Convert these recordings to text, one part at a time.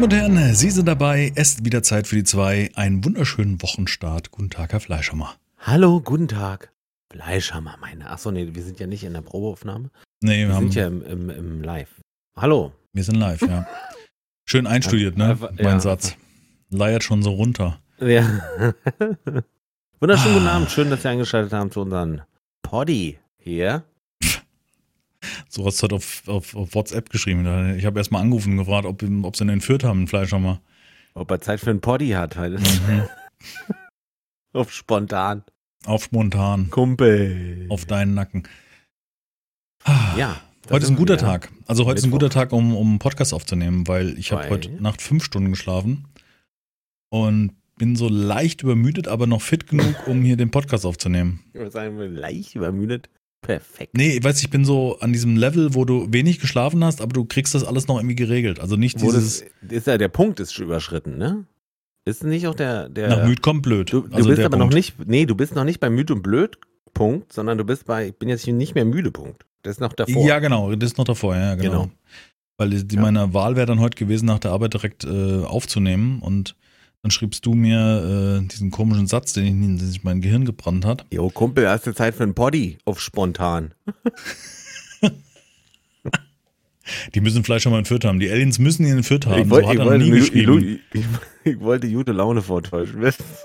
Damen und Herren, Sie sind dabei. Es ist wieder Zeit für die zwei. Einen wunderschönen Wochenstart. Guten Tag, Herr Fleischhammer. Hallo, guten Tag. Fleischhammer, meine. Achso, nee, wir sind ja nicht in der Probeaufnahme. Nee, wir, Wir sind ja im, im, im Live. Hallo. wir sind live, ja. Schön einstudiert, ne? Einfach- Mein ja. Satz. Leiert schon so runter. Ja. Wunderschönen guten Ah. Abend. Schön, dass Sie eingeschaltet haben zu unserem Poddy hier. So hast du heute auf, auf, auf WhatsApp geschrieben. Ich habe erst mal angerufen und gefragt, ob, ob sie ihn entführt haben, den Fleischhammer. Ob er Zeit für einen Poddy hat. Weil Mhm. Auf spontan. Auf spontan. Kumpel. Auf deinen Nacken. Ja. Heute ist ein guter. Tag. Also heute ist ein Mittwoch. guter Tag, um, um einen Podcast aufzunehmen, weil ich habe heute Nacht fünf Stunden geschlafen und bin so leicht übermüdet, aber noch fit genug, um hier den Podcast aufzunehmen. Ich würde sagen, leicht übermüdet. Perfekt. Nee, ich weiß, ich bin so an diesem Level, wo du wenig geschlafen hast, aber du kriegst das alles noch irgendwie geregelt. Also nicht Wo dieses das, ist ja der Punkt ist schon überschritten, ne? Ist nicht auch der der nach müd kommt blöd. Du, du also bist aber Punkt. noch nicht, nee, du bist noch nicht bei müde und blöd Punkt, sondern du bist bei, ich bin jetzt nicht mehr müde Punkt. Das ist noch davor. Ja, genau, das ist noch davor, ja, genau. Genau. Weil die Ja. meine Wahl wäre dann heute gewesen, nach der Arbeit direkt äh, aufzunehmen und dann schriebst du mir äh, diesen komischen Satz, den, ich, den sich mein Gehirn gebrannt hat. Jo, Kumpel, hast du Zeit für ein Poddy auf spontan? Die müssen Fleisch schon mal entführt haben. Die Aliens müssen ihn entführt haben. ich, wollte, so ich, wollte, ich, ich, ich, wollte gute Laune vortäuschen.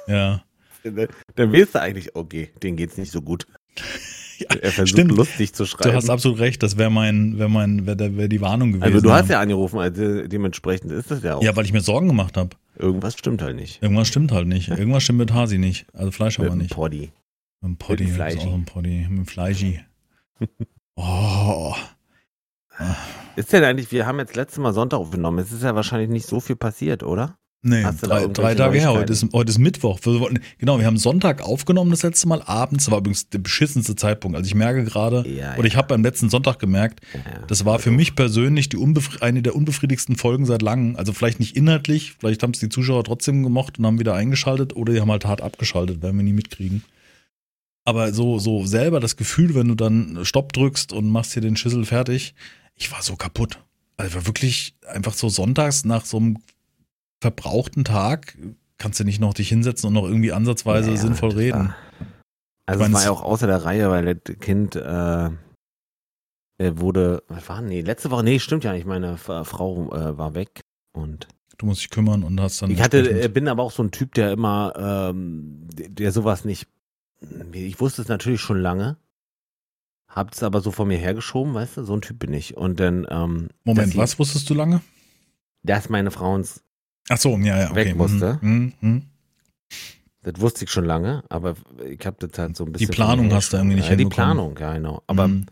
Ja. du? Dann weißt du eigentlich, okay, denen geht's nicht so gut. er versucht stimmt. lustig zu Du schreiben. hast absolut recht, das wäre mein, wäre mein, wäre wär die Warnung gewesen. also du hast ja angerufen, also dementsprechend ist das ja auch. Ja, weil ich mir Sorgen gemacht habe. Irgendwas stimmt halt nicht. Irgendwas stimmt halt nicht. Irgendwas stimmt mit Hasi nicht. Also Fleisch haben wir nicht. Poddy. Mit dem Poddy. Mit dem Poddy. Mit dem Fleischi. Oh. Ist denn eigentlich, wir haben jetzt letztes Mal Sonntag aufgenommen, es ist ja wahrscheinlich nicht so viel passiert, oder? Nee, drei, drei Tage her. Heute ist, heute ist Mittwoch. Genau, wir haben Sonntag aufgenommen das letzte Mal abends. Das war übrigens der beschissenste Zeitpunkt. Also ich merke gerade, Ja, oder ich habe beim letzten Sonntag gemerkt, ja. das war für mich persönlich die eine der unbefriedigsten Folgen seit langem. Also vielleicht nicht inhaltlich, vielleicht haben es die Zuschauer trotzdem gemocht und haben wieder eingeschaltet oder die haben halt hart abgeschaltet, werden wir nie mitkriegen. Aber so, so selber das Gefühl, wenn du dann Stopp drückst und machst hier den Schüssel fertig, ich war so kaputt. Also war wirklich einfach so sonntags nach so einem verbrauchten Tag kannst du nicht noch dich hinsetzen und noch irgendwie ansatzweise Ja, ja, sinnvoll reden. war- Also Ich es war ja auch außer der Reihe, weil das Kind äh, er wurde, was war, nee, letzte Woche, nee, stimmt ja nicht, meine F- Frau äh, war weg und Du musst dich kümmern und hast dann. ich hatte, äh, bin aber auch so ein Typ, der immer, ähm, der, sowas nicht, ich wusste es natürlich schon lange, hab's aber so vor mir hergeschoben, weißt du, so ein Typ bin ich und dann, ähm, Moment, was wusstest du lange? Dass meine Frau ins, Ach so, ja, ja. Okay. Weg musste. Mhm, mhm. das wusste ich schon lange, aber ich habe das halt so ein bisschen. vor Planung hast du irgendwie nicht. Ja, Die hinbekommen. Planung, ja, genau. Aber Mhm.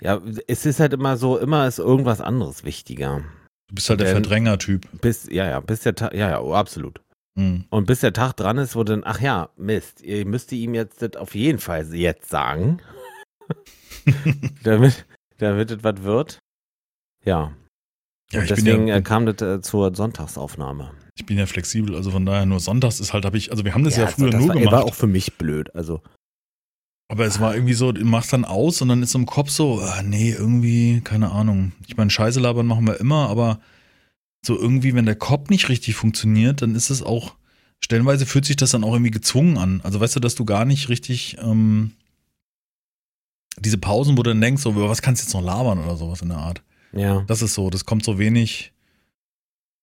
Ja, es ist halt immer so, immer ist irgendwas anderes wichtiger. Du bist halt der Verdränger-Typ. Bis, ja, ja, bis der Tag, ja, ja, oh, absolut. Mhm. Und bis der Tag dran ist, wo dann, ach ja, Mist, ihr müsst ihm jetzt das auf jeden Fall jetzt sagen, damit, damit es was wird. Ja. Ja, Und deswegen ja, äh, kam das äh, zur Sonntagsaufnahme. ich bin ja flexibel, also von daher nur sonntags ist halt, habe ich, also wir haben das ja, also früher das nur war, gemacht, war auch für mich blöd. Also, aber es war irgendwie so, du machst dann aus und dann ist im Kopf so, ah, nee, irgendwie, keine Ahnung. Ich meine, Scheiße labern machen wir immer, aber so irgendwie, wenn der Kopf nicht richtig funktioniert, dann ist es auch, stellenweise fühlt sich das dann auch irgendwie gezwungen an. Also weißt du, dass du gar nicht richtig, ähm, diese Pausen, wo du dann denkst, so, was kannst du jetzt noch labern oder sowas in der Art. Ja. Das ist so, das kommt so wenig,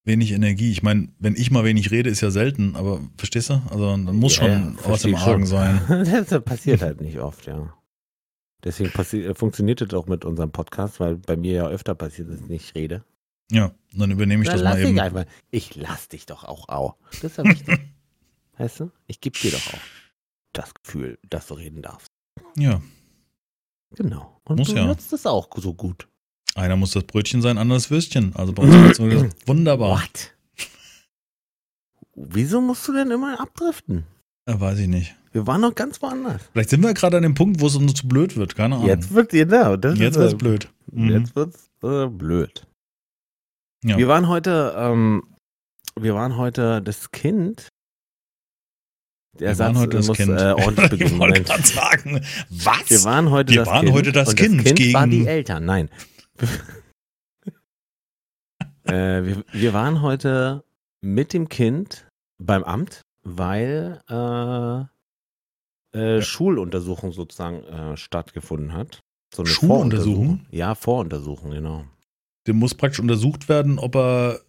wenig Energie. Ich meine, wenn ich mal wenig rede, ist ja selten, aber verstehst du? Also dann muss Ja, schon ja, was im Argen sein. das passiert halt nicht oft, ja. Deswegen äh, funktioniert das auch mit unserem Podcast, weil bei mir ja öfter passiert, dass ich nicht rede. Ja, dann übernehme ich Dann das lass mal ich eben. einfach. Ich lass dich doch auch au. Das ist ja wichtig. weißt du? Ich gebe dir doch auch das Gefühl, dass du reden darfst. Ja, Genau. Und Muss du ja. nutzt es auch so gut. Einer muss das Brötchen sein, anderes Würstchen. Also bei uns so wunderbar. What? Wieso musst du denn immer abdriften? Ja, weiß ich nicht. Wir waren noch ganz woanders. Vielleicht sind wir gerade an dem Punkt, wo es uns zu blöd wird, keine Ahnung. Jetzt wird genau. Das Jetzt ist, wird's äh, blöd. Mhm. Jetzt wird's äh, blöd. Ja. Wir waren heute, ähm, wir waren heute das Kind. Der Wir Satz waren heute das muss Kind. Äh, ordentlich ich beginnen. wollte Moment. gerade sagen, was? Wir waren heute Wir das waren Kind. heute das Kind das Kind gegen- die Eltern. Nein. äh, wir, wir waren heute mit dem Kind beim Amt, weil äh, äh, Ja. Schuluntersuchung sozusagen äh, stattgefunden hat. So eine Schuluntersuchung? Voruntersuchung. Ja, Voruntersuchung, genau. Dem muss praktisch untersucht werden, ob er,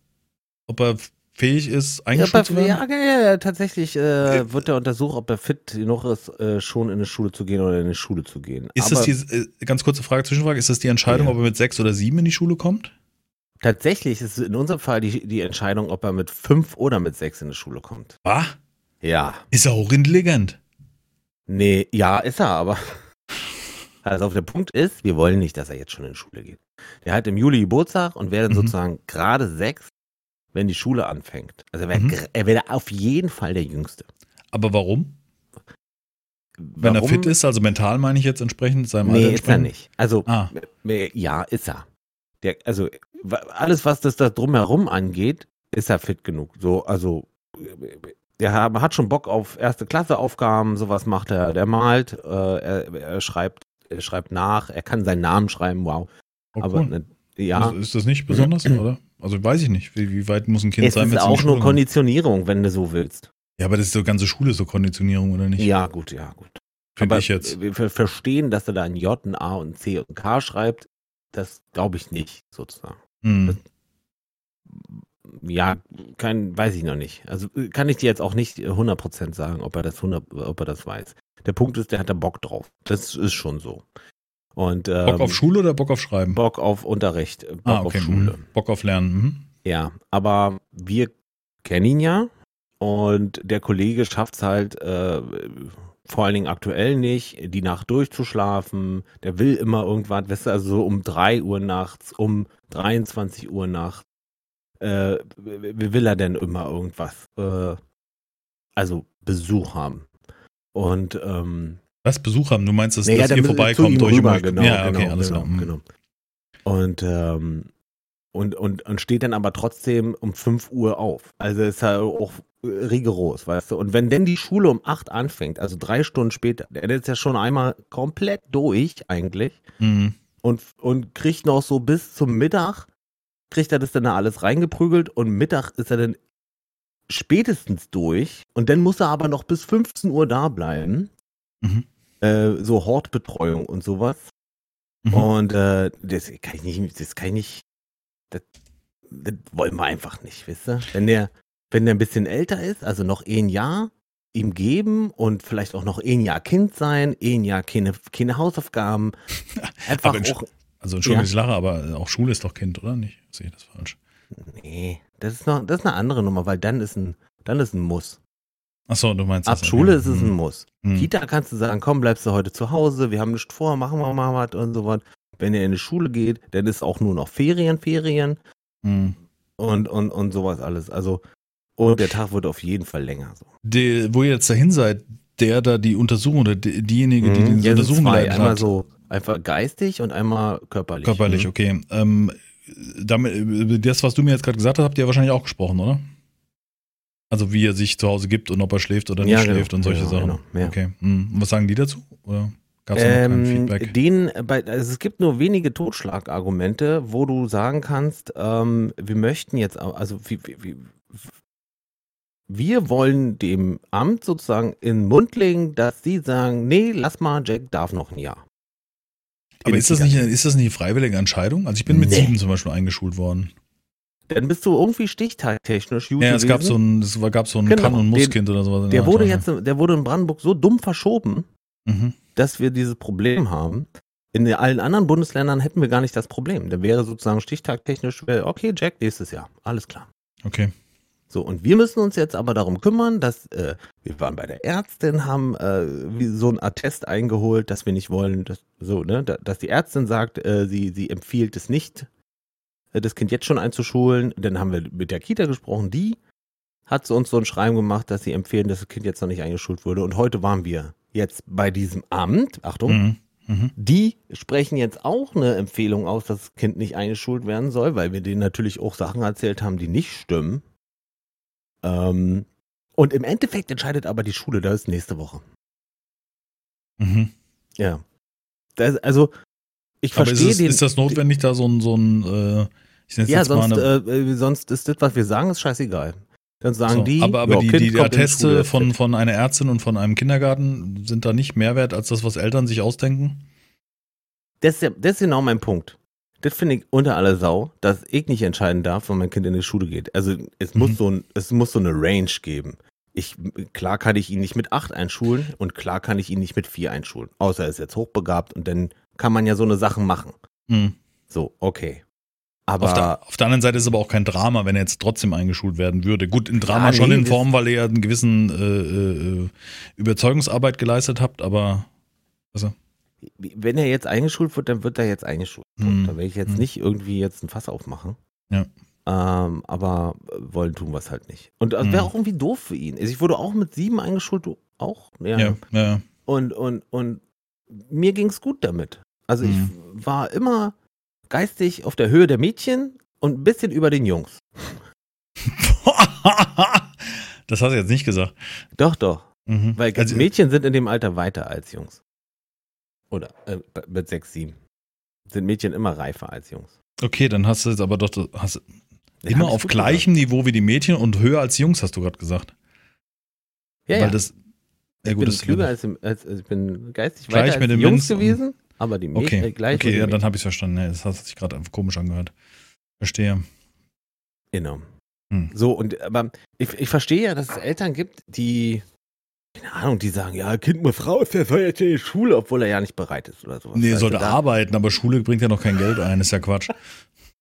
ob er fähig ist, Ja, eingeschult zu bei, werden. ja, ja, ja, tatsächlich äh, wird er untersucht, ob er fit genug ist, äh, schon in eine Schule zu gehen oder in eine Schule zu gehen. Ist Aber das die, äh, ganz kurze Frage, Zwischenfrage, ist das die Entscheidung, Ja. ob er mit sechs oder sieben in die Schule kommt? tatsächlich ist in unserem Fall die, die Entscheidung, ob er mit fünf oder mit sechs in die Schule kommt. Ah, Ja. ist er hochintelligent. Nee, ja, ist er, aber. Also auf der Punkt ist, wir wollen nicht, dass er jetzt schon in die Schule geht. Der hat im Juli Geburtstag und wäre dann Mhm. sozusagen gerade sechs, wenn die Schule anfängt. Also er wäre Mhm. er wäre auf jeden Fall der Jüngste. Aber warum? Wenn er Warum? fit ist, also mental meine ich jetzt entsprechend seinem Alter Nee, ist er nicht. Also, Ah, ja, ist er. Der, also, alles, was das da drumherum angeht, ist er fit genug. So, also, der ha- hat schon Bock auf erste Klasse Aufgaben, sowas macht er. Der malt, äh, er, er schreibt, er schreibt nach, er kann seinen Namen schreiben, wow. oh, Aber cool. ne, ja, Ist, ist das nicht besonders, oder? Also weiß ich nicht. Wie, wie weit muss ein Kind es sein, ist wenn es in die auch nur? Konditionierung, wenn du so willst. Ja, aber das ist so ganze Schule so Konditionierung, oder nicht? Ja, gut, ja, gut. Finde ich jetzt. wir ver- verstehen, dass er da ein J, ein A und ein C und ein K schreibt, das glaube ich nicht, sozusagen. Hm. Ja, kein, weiß ich noch nicht. Also äh, kann ich dir jetzt auch nicht äh, 100% sagen, ob er das 100, ob er das weiß. Der Punkt ist, der hat da Bock drauf. Das ist schon so. Und ähm, Bock auf Schule oder Bock auf Schreiben? Bock auf Unterricht, Bock ah, okay. auf Schule. mhm. Bock auf Lernen. Mhm. Ja, aber wir kennen ihn ja und der Kollege schafft es halt äh, vor allen Dingen aktuell nicht, die Nacht durchzuschlafen. Der will immer irgendwann, weißt du, also so um 3 Uhr nachts, um 23 Uhr nachts, äh, wie will er denn immer irgendwas? Äh, also Besuch haben. Und ähm, Was Besuch haben? Du meinst, dass, naja, dass ihr vorbeikommt durch rüber, genau, Ja, okay, genau, alles genau, klar. Mhm. genau. Und, ähm, und, und, und steht dann aber trotzdem um 5 Uhr auf. Also ist ja auch rigoros, weißt du. Und wenn denn die Schule um 8 anfängt, also drei Stunden später, der ist ja schon einmal komplett durch eigentlich Mhm. und, und kriegt noch so bis zum Mittag, kriegt er das dann da alles reingeprügelt und Mittag ist er dann spätestens durch und dann muss er aber noch bis 15 Uhr da bleiben. Mhm. Äh, so Hortbetreuung und sowas. Mhm. Und äh, das kann ich nicht, das kann ich nicht, das, das wollen wir einfach nicht, wisst ihr? Wenn der, wenn der ein bisschen älter ist, also noch ein Jahr, ihm geben und vielleicht auch noch ein Jahr Kind sein, ein Jahr keine, keine Hausaufgaben. Einfach Aber auch, Also Entschuldigung, Ja. ich lache, aber auch Schule ist doch Kind, oder nicht? Sehe ich das falsch? nee, das ist noch, das ist eine andere Nummer, weil dann ist ein, dann ist ein Muss. Achso, du meinst Ab. Schule okay. ist es ein Mhm. Muss. Mhm. Kita kannst du sagen, komm, bleibst du heute zu Hause, wir haben nichts vor, machen wir mal was und so was. Wenn ihr in die Schule geht, dann ist auch nur noch Ferien, Ferien Mhm. und, und, und sowas alles. Also, und der Tag wird auf jeden Fall länger. So. Die, wo ihr jetzt dahin seid, der da die Untersuchung oder die, diejenige, die Mhm. die Untersuchung zwei. geleitet Einmal hat, so einfach geistig und einmal körperlich. körperlich, Mhm. okay. Ähm, damit, das, was du mir jetzt gerade gesagt hast, habt ihr wahrscheinlich auch gesprochen, oder? Also wie er sich zu Hause gibt und ob er schläft oder nicht Ja, genau. schläft und solche Genau, Sachen. genau, ja. Okay. Mhm. Und was sagen die dazu? Oder gab es noch kein Ähm, Feedback? den, bei, also es gibt nur wenige Totschlagargumente, wo du sagen kannst, ähm, wir möchten jetzt, also wie, wie, wie, wir wollen dem Amt sozusagen in den Mund legen, dass sie sagen, nee, lass mal, Jack darf noch ein Jahr. Aber ist das, nicht, ist das nicht eine freiwillige Entscheidung? Also ich bin mit Nee. sieben zum Beispiel eingeschult worden. Dann bist du irgendwie stichtagtechnisch gut Ja, es gab so ein, es gab so ein Genau, Kann- und Muss-Kind oder sowas. der wurde Art, jetzt, der wurde in Brandenburg so dumm verschoben, Mhm. dass wir dieses Problem haben. In allen anderen Bundesländern hätten wir gar nicht das Problem. Da wäre sozusagen stichtagtechnisch, okay, Jack, nächstes Jahr. Alles klar. Okay. So, und wir müssen uns jetzt aber darum kümmern, dass äh, wir waren bei der Ärztin, haben äh, so ein Attest eingeholt, dass wir nicht wollen, dass, so, ne, da, dass die Ärztin sagt, äh, sie, sie empfiehlt es nicht, das Kind jetzt schon einzuschulen. Dann haben wir mit der Kita gesprochen, die hat uns so ein Schreiben gemacht, dass sie empfehlen, dass das Kind jetzt noch nicht eingeschult wurde. Und heute waren wir jetzt bei diesem Amt, Achtung, Mhm. Mhm. die sprechen jetzt auch eine Empfehlung aus, dass das Kind nicht eingeschult werden soll, weil wir denen natürlich auch Sachen erzählt haben, die nicht stimmen. Ähm, und im Endeffekt entscheidet aber die Schule, das ist nächste Woche. Mhm. Ja. Das, also, ich Aber ist, verstehe es, den. ist das notwendig, da so ein, so ein äh, Ja, sonst, äh, äh, sonst ist das, was wir sagen, ist scheißegal. Dann sagen so, die, aber, aber ja, die, Kind die, die Atteste von, von einer Ärztin und von einem Kindergarten sind da nicht mehr wert als das, was Eltern sich ausdenken. Das ist, ja, das ist genau mein Punkt. Das finde ich unter aller Sau, dass ich nicht entscheiden darf, wann mein Kind in die Schule geht. Also es Mhm. muss so ein, es muss so eine Range geben. Ich, klar kann ich ihn nicht mit acht einschulen und klar kann ich ihn nicht mit vier einschulen. Außer er ist jetzt hochbegabt und dann kann man ja so eine Sachen machen. Hm. So, okay. Aber Auf, der, auf der anderen Seite ist es aber auch kein Drama, wenn er jetzt trotzdem eingeschult werden würde. Gut, ein Drama Ja, schon nee, in das- Form, weil ihr ja einen gewissen äh, äh, Überzeugungsarbeit geleistet habt, aber also, wenn er jetzt eingeschult wird, dann wird er jetzt eingeschult. Hm. Da will ich jetzt Hm. nicht irgendwie jetzt ein Fass aufmachen. Ja. Ähm, aber wollen tun wir es halt nicht. Und das Hm. wäre auch irgendwie doof für ihn. Also ich wurde auch mit sieben eingeschult, du auch? ja, ja. ja. Und, und, und mir ging's gut damit. Also ich war immer geistig auf der Höhe der Mädchen und ein bisschen über den Jungs. das hast du jetzt nicht gesagt. Doch, doch. Mhm. Weil also, Mädchen sind in dem Alter weiter als Jungs. Oder äh, mit sechs, sieben. Sind Mädchen immer reifer als Jungs. okay, dann hast du jetzt aber doch hast, Das immer auf gleichem Niveau wie die Mädchen und höher als Jungs, hast du gerade gesagt. gesagt. Ja, Weil ja. das, ja ich gut, bin klüger als, als, als ich bin geistig Gleich weiter als Jungs gewesen, aber die Mädchen Okay, äh, gleich okay ja, dann habe ich es verstanden. Ja, das hat sich gerade einfach komisch angehört. Verstehe. Genau. Hm. So, und aber ich, ich verstehe ja, dass es Eltern gibt, die, keine Ahnung, die sagen, ja, Kind muss raus, der soll jetzt in die Schule, obwohl er ja nicht bereit ist oder sowas. Nee, er sollte arbeiten, aber Schule bringt ja noch kein Geld ein, ist ja Quatsch.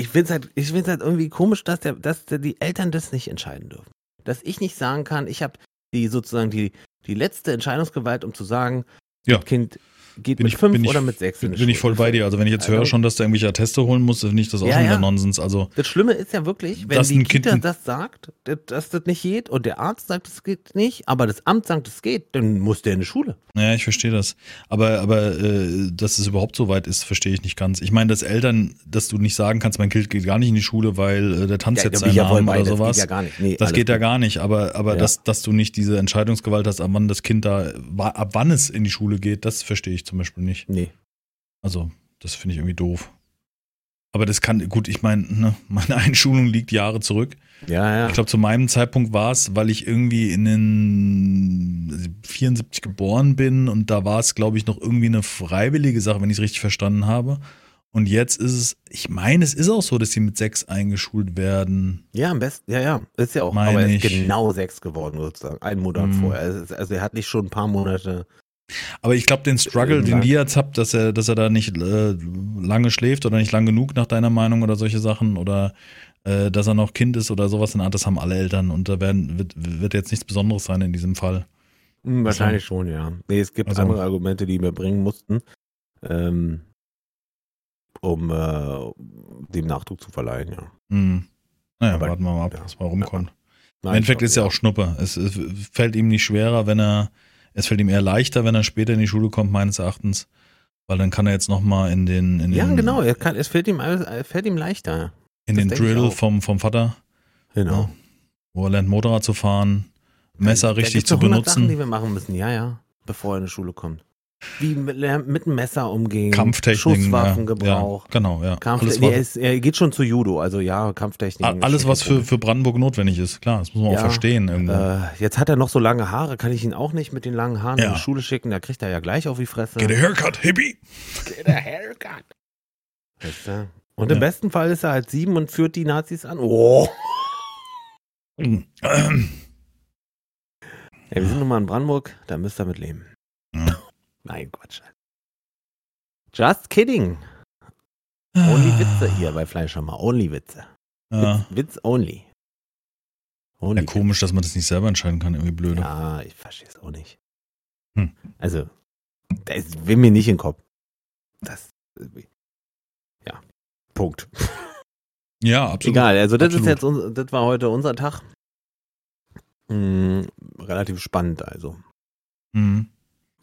Ich finde es halt, ich find's halt irgendwie komisch, dass, der, dass der, die Eltern das nicht entscheiden dürfen. Dass ich nicht sagen kann, ich habe die sozusagen die, die letzte Entscheidungsgewalt, um zu sagen, Ja. Kind geht Bin mit ich- fünf bin ich- oder mit sechs in Bin, bin ich voll bei dir. Also wenn ich jetzt Also- höre schon, dass du irgendwelche Atteste holen musst, finde ich das auch Ja, schon wieder ja. Nonsens. Also Das Schlimme ist ja wirklich, wenn die ein Kind- Kita das sagt, dass, das nicht geht und der Arzt sagt, es geht nicht, aber das Amt sagt, es geht, dann muss der in die Schule. Ja, ich verstehe das. Aber, aber äh, dass es überhaupt so weit ist, verstehe ich nicht ganz. Ich meine, dass Eltern, dass du nicht sagen kannst, mein Kind geht gar nicht in die Schule, weil äh, der tanzt jetzt da bin seinen ja Namen bei, oder das sowas. geht ja gar nicht. Nee, das geht ja gut. gar nicht. Aber, aber Ja. dass, dass du nicht diese Entscheidungsgewalt hast, ab wann das Kind da, ab wann es in die Schule geht, das verstehe ich zum Beispiel nicht. Nee. Also, das finde ich irgendwie doof. Aber das kann, gut, ich meine, ne, meine Einschulung liegt Jahre zurück. Ja, ja. Ich glaube, zu meinem Zeitpunkt war es, weil ich irgendwie in den 74 geboren bin und da war es, glaube ich, noch irgendwie eine freiwillige Sache, wenn ich es richtig verstanden habe. Und jetzt ist es, ich meine, es ist auch so, dass sie mit sechs eingeschult werden. Ja, am besten, ja, ja, ist ja auch. Meine aber er ist ich. genau sechs geworden, sozusagen. Einen Monat Mhm. vorher. Also, also er hat nicht schon ein paar Monate. Aber ich glaube, den Struggle, den ihr jetzt habt, dass er, dass er da nicht äh, lange schläft oder nicht lang genug nach deiner Meinung oder solche Sachen oder äh, dass er noch Kind ist oder sowas in der Art, das haben alle Eltern und da werden, wird, wird jetzt nichts Besonderes sein in diesem Fall. Hm, wahrscheinlich schon, ja. Nee, es gibt Also- andere Argumente, die wir bringen mussten, ähm, um äh, dem Nachdruck zu verleihen, ja. Hm. Naja, Aber- warten wir mal ab, ja. was mal rumkommt. Im Nein, Endeffekt ist ja auch Schnuppe. Es, es fällt ihm nicht schwerer, wenn er, es fällt ihm eher leichter, wenn er später in die Schule kommt, meines Erachtens. Weil dann kann er jetzt nochmal in den, in Ja, den, genau. Kann, es fällt ihm, alles- es fällt ihm leichter. in das den Drill vom, vom Vater, Genau. Ja. wo er lernt Motorrad zu fahren, Messer Da richtig zu 100 Sachen, die benutzen. wir machen müssen, ja, ja, bevor er in die Schule kommt. Wie mit, dem Messer umgehen, Kampftechniken. Schusswaffengebrauch. Ja, genau, ja. Kampf, alles, nee, was, er, ist, er geht schon zu Judo, also ja, Kampftechniken. alles, was für, für Brandenburg notwendig ist. Klar, das muss man Ja, auch verstehen irgendwo. Äh, jetzt hat er noch so lange Haare, kann ich ihn auch nicht mit den langen Haaren in die Schule schicken, da kriegt er ja gleich auf die Fresse. Get a haircut, Hippie! Get a haircut. Weißt du? Und im Ja. besten Fall ist er halt sieben und führt die Nazis an. Oh. Ähm, Ey, wir sind nun mal in Brandenburg, da müsst ihr mit leben. Ja. Nein, Quatsch. Just kidding. Only Witze hier bei Fleischhammer. Only Witze. Ja. Witz, Witz only. Only ja, komisch, dass man das nicht selber entscheiden kann, irgendwie blöde. Ja, ich verstehe es auch nicht. Hm. Also, das will mir nicht in den Kopf. Das. Ja. Punkt. Ja, absolut. Egal, also das Absolut. ist jetzt das war heute unser Tag. Hm, relativ spannend, also. Mhm.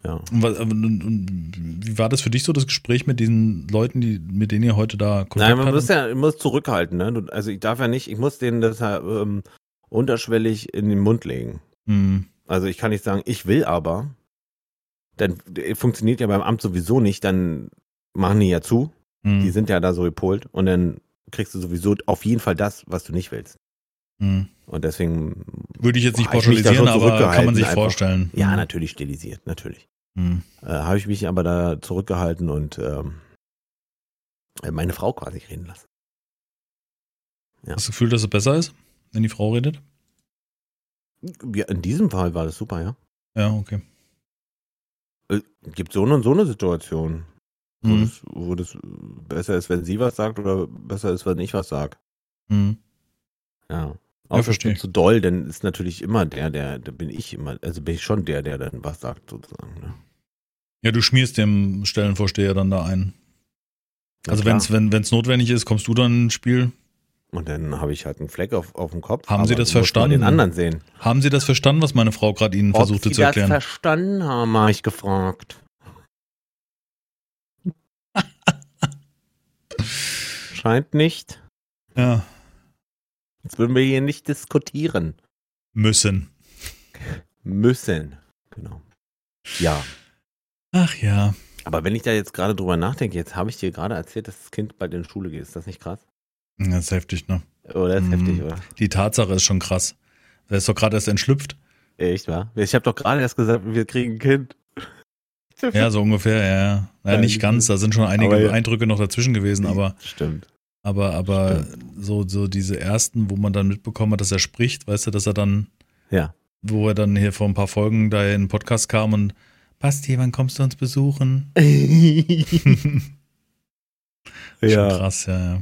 Ja. Und, wie war das für dich so, das Gespräch mit diesen Leuten, die, mit denen ihr heute da Kontakt Nein, man muss ja muss zurückhalten, ne? Also ich darf ja nicht, ich muss denen das ja, ähm, unterschwellig in den Mund legen. Mhm. Also ich kann nicht sagen, ich will aber. Dann äh, funktioniert ja beim Amt sowieso nicht, dann machen die ja zu. Mhm. Die sind ja da so gepolt und dann kriegst du sowieso auf jeden Fall das, was du nicht willst. Hm. Und deswegen. Würde ich jetzt nicht boah, pauschalisieren, aber kann man sich einfach. vorstellen. Ja, Hm. natürlich stilisiert, natürlich. Hm. Äh, Habe ich mich aber da zurückgehalten und ähm, meine Frau quasi reden lassen. Hast du das Gefühl, dass es besser ist, wenn die Frau redet? Ja, in diesem Fall war das super, ja. Ja, okay. Äh, Gibt so eine und so eine Situation, wo, Hm. das, wo das besser ist, wenn sie was sagt oder besser ist, wenn ich was sag. Hm. Ja. Außer es verstehe. zu doll, dann ist natürlich immer der, der, da bin ich immer, also bin ich schon der, der dann was sagt, sozusagen. Ne? Ja, du schmierst dem Stellenvorsteher dann da ein. Also klar. wenn's, wenn es notwendig ist, kommst du dann ins Spiel. Und dann habe ich halt einen Fleck auf, auf dem Kopf. Haben Sie das verstanden? den anderen sehen. Haben Sie das verstanden, was meine Frau gerade Ihnen versuchte Ob zu Sie das erklären? verstanden haben, habe ich gefragt. Scheint nicht. Ja, Jetzt würden wir hier nicht diskutieren müssen. müssen. Genau. Ja. Ach ja. Aber wenn ich da jetzt gerade drüber nachdenke, jetzt habe ich dir gerade erzählt, dass das Kind bald in die Schule geht. Ist das nicht krass? Das ist heftig, ne? Oder ist Mhm. heftig, oder? Die Tatsache ist schon krass. Der ist doch gerade erst entschlüpft. Echt, wa? Ich habe doch gerade erst gesagt, wir kriegen ein Kind. Ja, so ungefähr, ja. ja. nicht ganz, da sind schon einige aber. Eindrücke noch dazwischen gewesen, aber, Stimmt. Aber, aber so, so diese ersten, wo man dann mitbekommen hat, dass er spricht, weißt du, dass er dann, Ja. wo er dann hier vor ein paar Folgen da in den Podcast kam und Basti, wann kommst du uns besuchen? Schon krass, ja, ja.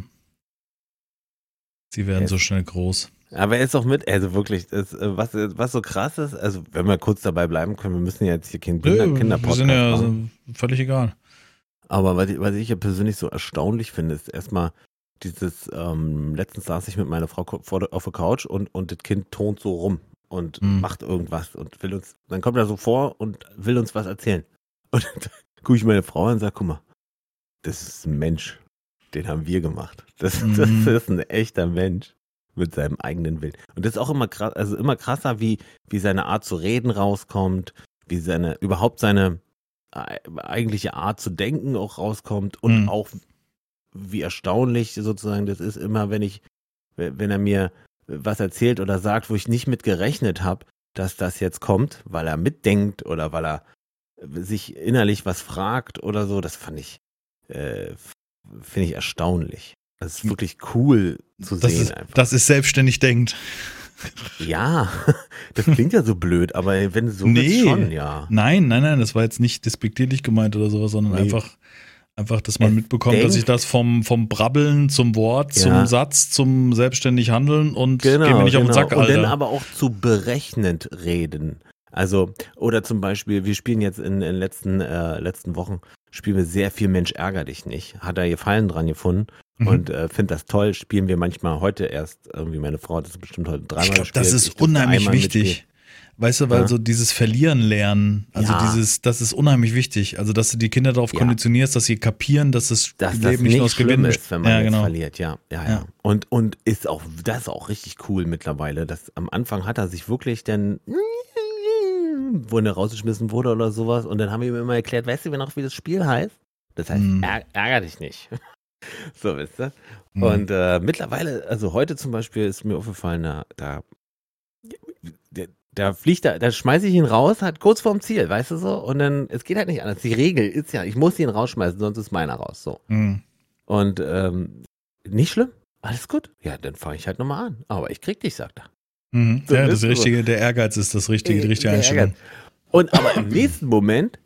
Sie werden Yes. so schnell groß. Aber er ist auch mit, also wirklich, das, äh, was, was so krass ist, also wenn wir kurz dabei bleiben können, wir müssen ja jetzt hier keinen Kinder, Nö, wir Kinderpodcast sind ja machen. so völlig egal. Aber was ich, was ich ja persönlich so erstaunlich finde, ist erstmal dieses, ähm, letztens saß ich mit meiner Frau auf der Couch und, und das Kind tont so rum und Hm. macht irgendwas und will uns, dann kommt er so vor und will uns was erzählen. Und dann gucke ich meine Frau an und sage, guck mal, das ist ein Mensch, den haben wir gemacht. Das, das Mhm. ist ein echter Mensch mit seinem eigenen Willen. Und das ist auch immer krass, also immer krasser, wie, wie seine Art zu reden rauskommt, wie seine, überhaupt seine äh, eigentliche Art zu denken auch rauskommt und Mhm. auch wie erstaunlich sozusagen das ist, immer wenn ich, wenn er mir was erzählt oder sagt, wo ich nicht mit gerechnet habe, dass das jetzt kommt, weil er mitdenkt oder weil er sich innerlich was fragt oder so, das fand ich, äh, finde ich erstaunlich. Das ist wirklich cool zu Das sehen ist, einfach. das ist selbstständig denkt. Ja, das klingt ja so blöd, aber wenn du so Nee. schon, ja. Nein, nein, nein, das war jetzt nicht despektierlich gemeint oder sowas, sondern Nee. einfach, einfach, dass man Es mitbekommt, dass ich denkt- das vom, vom Brabbeln zum Wort, Ja. zum Satz, zum selbstständig Handeln und geh mir Genau, nicht auf den genau. Sack, Und Alter. dann aber auch zu berechnend reden. Also, oder zum Beispiel, wir spielen jetzt in den letzten, äh, letzten Wochen, spielen wir sehr viel Mensch ärger dich nicht. Hat er Gefallen dran gefunden Mhm. und äh, finde das toll. Spielen wir manchmal heute erst, irgendwie meine Frau hat das bestimmt heute dreimal ich glaube, gespielt. das ist unheimlich wichtig. Weißt du, weil Ja. so dieses Verlieren lernen, also Ja. dieses, das ist unheimlich wichtig. Also, dass du die Kinder darauf Ja. konditionierst, dass sie kapieren, dass das dass Leben das nicht aus Gewinnen ist, wenn man genau. verliert, ja, ja, ja. Und, und ist auch, das ist auch richtig cool mittlerweile, dass am Anfang hat er sich wirklich dann, wo er rausgeschmissen wurde oder sowas, und dann haben wir ihm immer erklärt, weißt du noch, wie das Spiel heißt? Das heißt, Mhm. ärg ärger dich nicht. so, wisst ihr? Mhm. Und äh, mittlerweile, also heute zum Beispiel ist mir aufgefallen, da, da, da, fliegt er, da schmeiße ich ihn raus, halt kurz vorm Ziel, weißt du so? Und dann, es geht halt nicht anders. Die Regel ist ja, ich muss ihn rausschmeißen, sonst ist meiner raus, so. Mhm. Und ähm, nicht schlimm, alles gut. Ja, dann fange ich halt nochmal an. Aber ich krieg dich, sagt er. Mhm. So ja, das richtige, der Ehrgeiz ist das richtige, die richtige Der Einstellung. Ehrgeiz. Und aber im nächsten Moment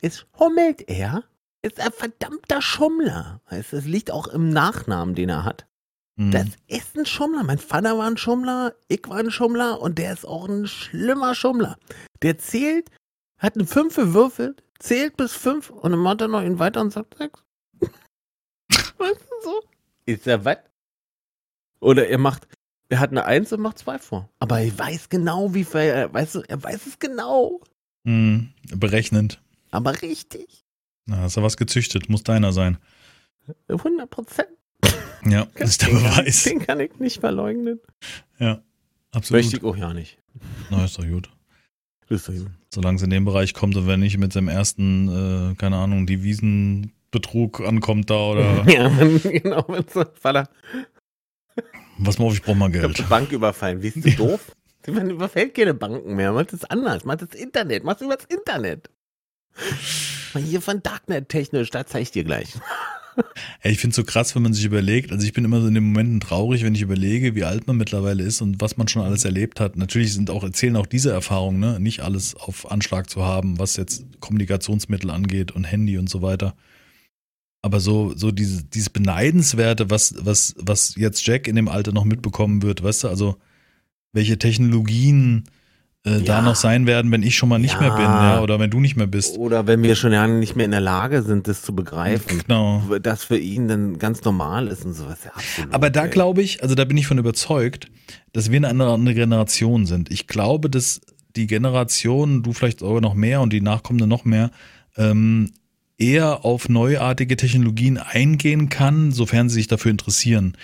ist, schummelt er, ist ein verdammter Schummler. Weißt, du, es liegt auch im Nachnamen, den er hat. Mhm. Das ist ein Schummler. Mein Vater war ein Schummler, ich war ein Schummler und der ist auch ein schlimmer Schummler. Der zählt, hat eine 5 gewürfelt, zählt bis 5 und dann macht er noch ihn weiter und sagt 6. weißt du so? Ist er was? Oder er macht, er hat eine 1 und macht 2 vor. Aber er weiß genau, wie viel, er, weißt du, er weiß es genau. Mhm. Berechnend. Aber richtig. Na, hast du was gezüchtet, muss deiner sein. 100 Prozent. Ja, das ist der Den kann- Beweis. Den kann ich nicht verleugnen. Absolut. Möchte ich auch ja nicht. Na, ist doch gut. Das ist doch gut. Solange es in dem Bereich kommt und wenn nicht mit seinem ersten, äh, keine Ahnung, Betrug ankommt da oder Ja, genau. wenn so- Vater, was mal auf, ich brauche mal ich Geld. die Bank überfallen. Bist du doof? Man überfällt keine Banken mehr. Macht es anders. Macht das Internet. Macht übers Internet. Mal Hier von Darknet technisch, da zeig ich dir gleich. Ey, ich finde es so krass, wenn man sich überlegt, also ich bin immer so in den Momenten traurig, wenn ich überlege, wie alt man mittlerweile ist und was man schon alles erlebt hat. Natürlich sind auch, erzählen auch diese Erfahrungen, ne? nicht alles auf Anschlag zu haben, was jetzt Kommunikationsmittel angeht und Handy und so weiter. Aber so, so diese, dieses Beneidenswerte, was, was, was jetzt Jack in dem Alter noch mitbekommen wird, weißt du, also welche Technologien äh, da Ja. noch sein werden, wenn ich schon mal nicht Ja. mehr bin, ja, oder wenn du nicht mehr bist. Oder wenn wir schon ja nicht mehr in der Lage sind, das zu begreifen. Genau. Das für ihn dann ganz normal ist und sowas. Ja, absolut, Aber da glaube ich, also da bin ich von überzeugt, dass wir eine andere, andere Generation sind. Ich glaube, dass die Generation, du vielleicht sogar noch mehr und die Nachkommende noch mehr, ähm, eher auf neuartige Technologien eingehen kann, sofern sie sich dafür interessieren.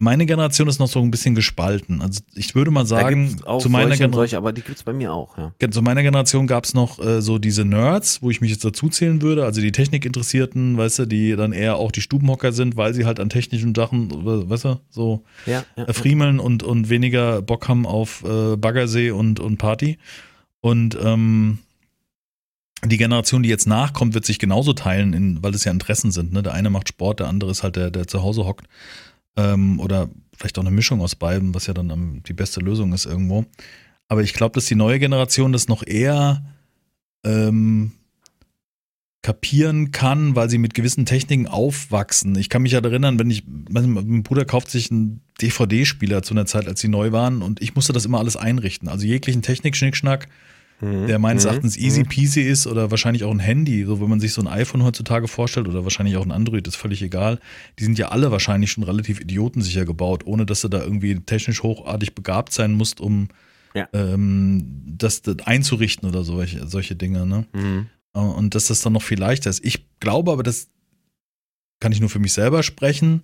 Meine Generation ist noch so ein bisschen gespalten. Also ich würde mal sagen, zu meiner, solche und Gener solche, aber die gibt's bei mir auch, ja. zu meiner Generation gab es noch äh, so diese Nerds, wo ich mich jetzt dazu zählen würde, also die Technikinteressierten, weißt du, die dann eher auch die Stubenhocker sind, weil sie halt an technischen Sachen, weißt du, so Ja, ja. äh, friemeln und, und weniger Bock haben auf äh, Baggersee und, und Party. Und ähm, die Generation, die jetzt nachkommt, wird sich genauso teilen, in, weil es ja Interessen sind. Ne? Der eine macht Sport, der andere ist halt der, der zu Hause hockt. Ähm, oder vielleicht auch eine Mischung aus beiden, was ja dann am, die beste Lösung ist irgendwo. Aber ich glaube, dass die neue Generation das noch eher ähm, kapieren kann, weil sie mit gewissen Techniken aufwachsen. Ich kann mich halt erinnern, wenn ich, mein Bruder kauft sich einen DVD-Spieler zu einer Zeit, als sie neu waren und ich musste das immer alles einrichten. Also jeglichen Technik-Schnickschnack, Mhm. der meines Mhm. Erachtens easy Mhm. peasy ist oder wahrscheinlich auch ein Handy, so wenn man sich so ein iPhone heutzutage vorstellt oder wahrscheinlich auch ein Android, ist völlig egal. Die sind ja alle wahrscheinlich schon relativ idiotensicher gebaut, ohne dass du da irgendwie technisch hochartig begabt sein musst, um Ja. ähm, das, das einzurichten oder solche, solche Dinge. Ne? Mhm. Äh, Und dass das dann noch viel leichter ist. Ich glaube aber, das kann ich nur für mich selber sprechen,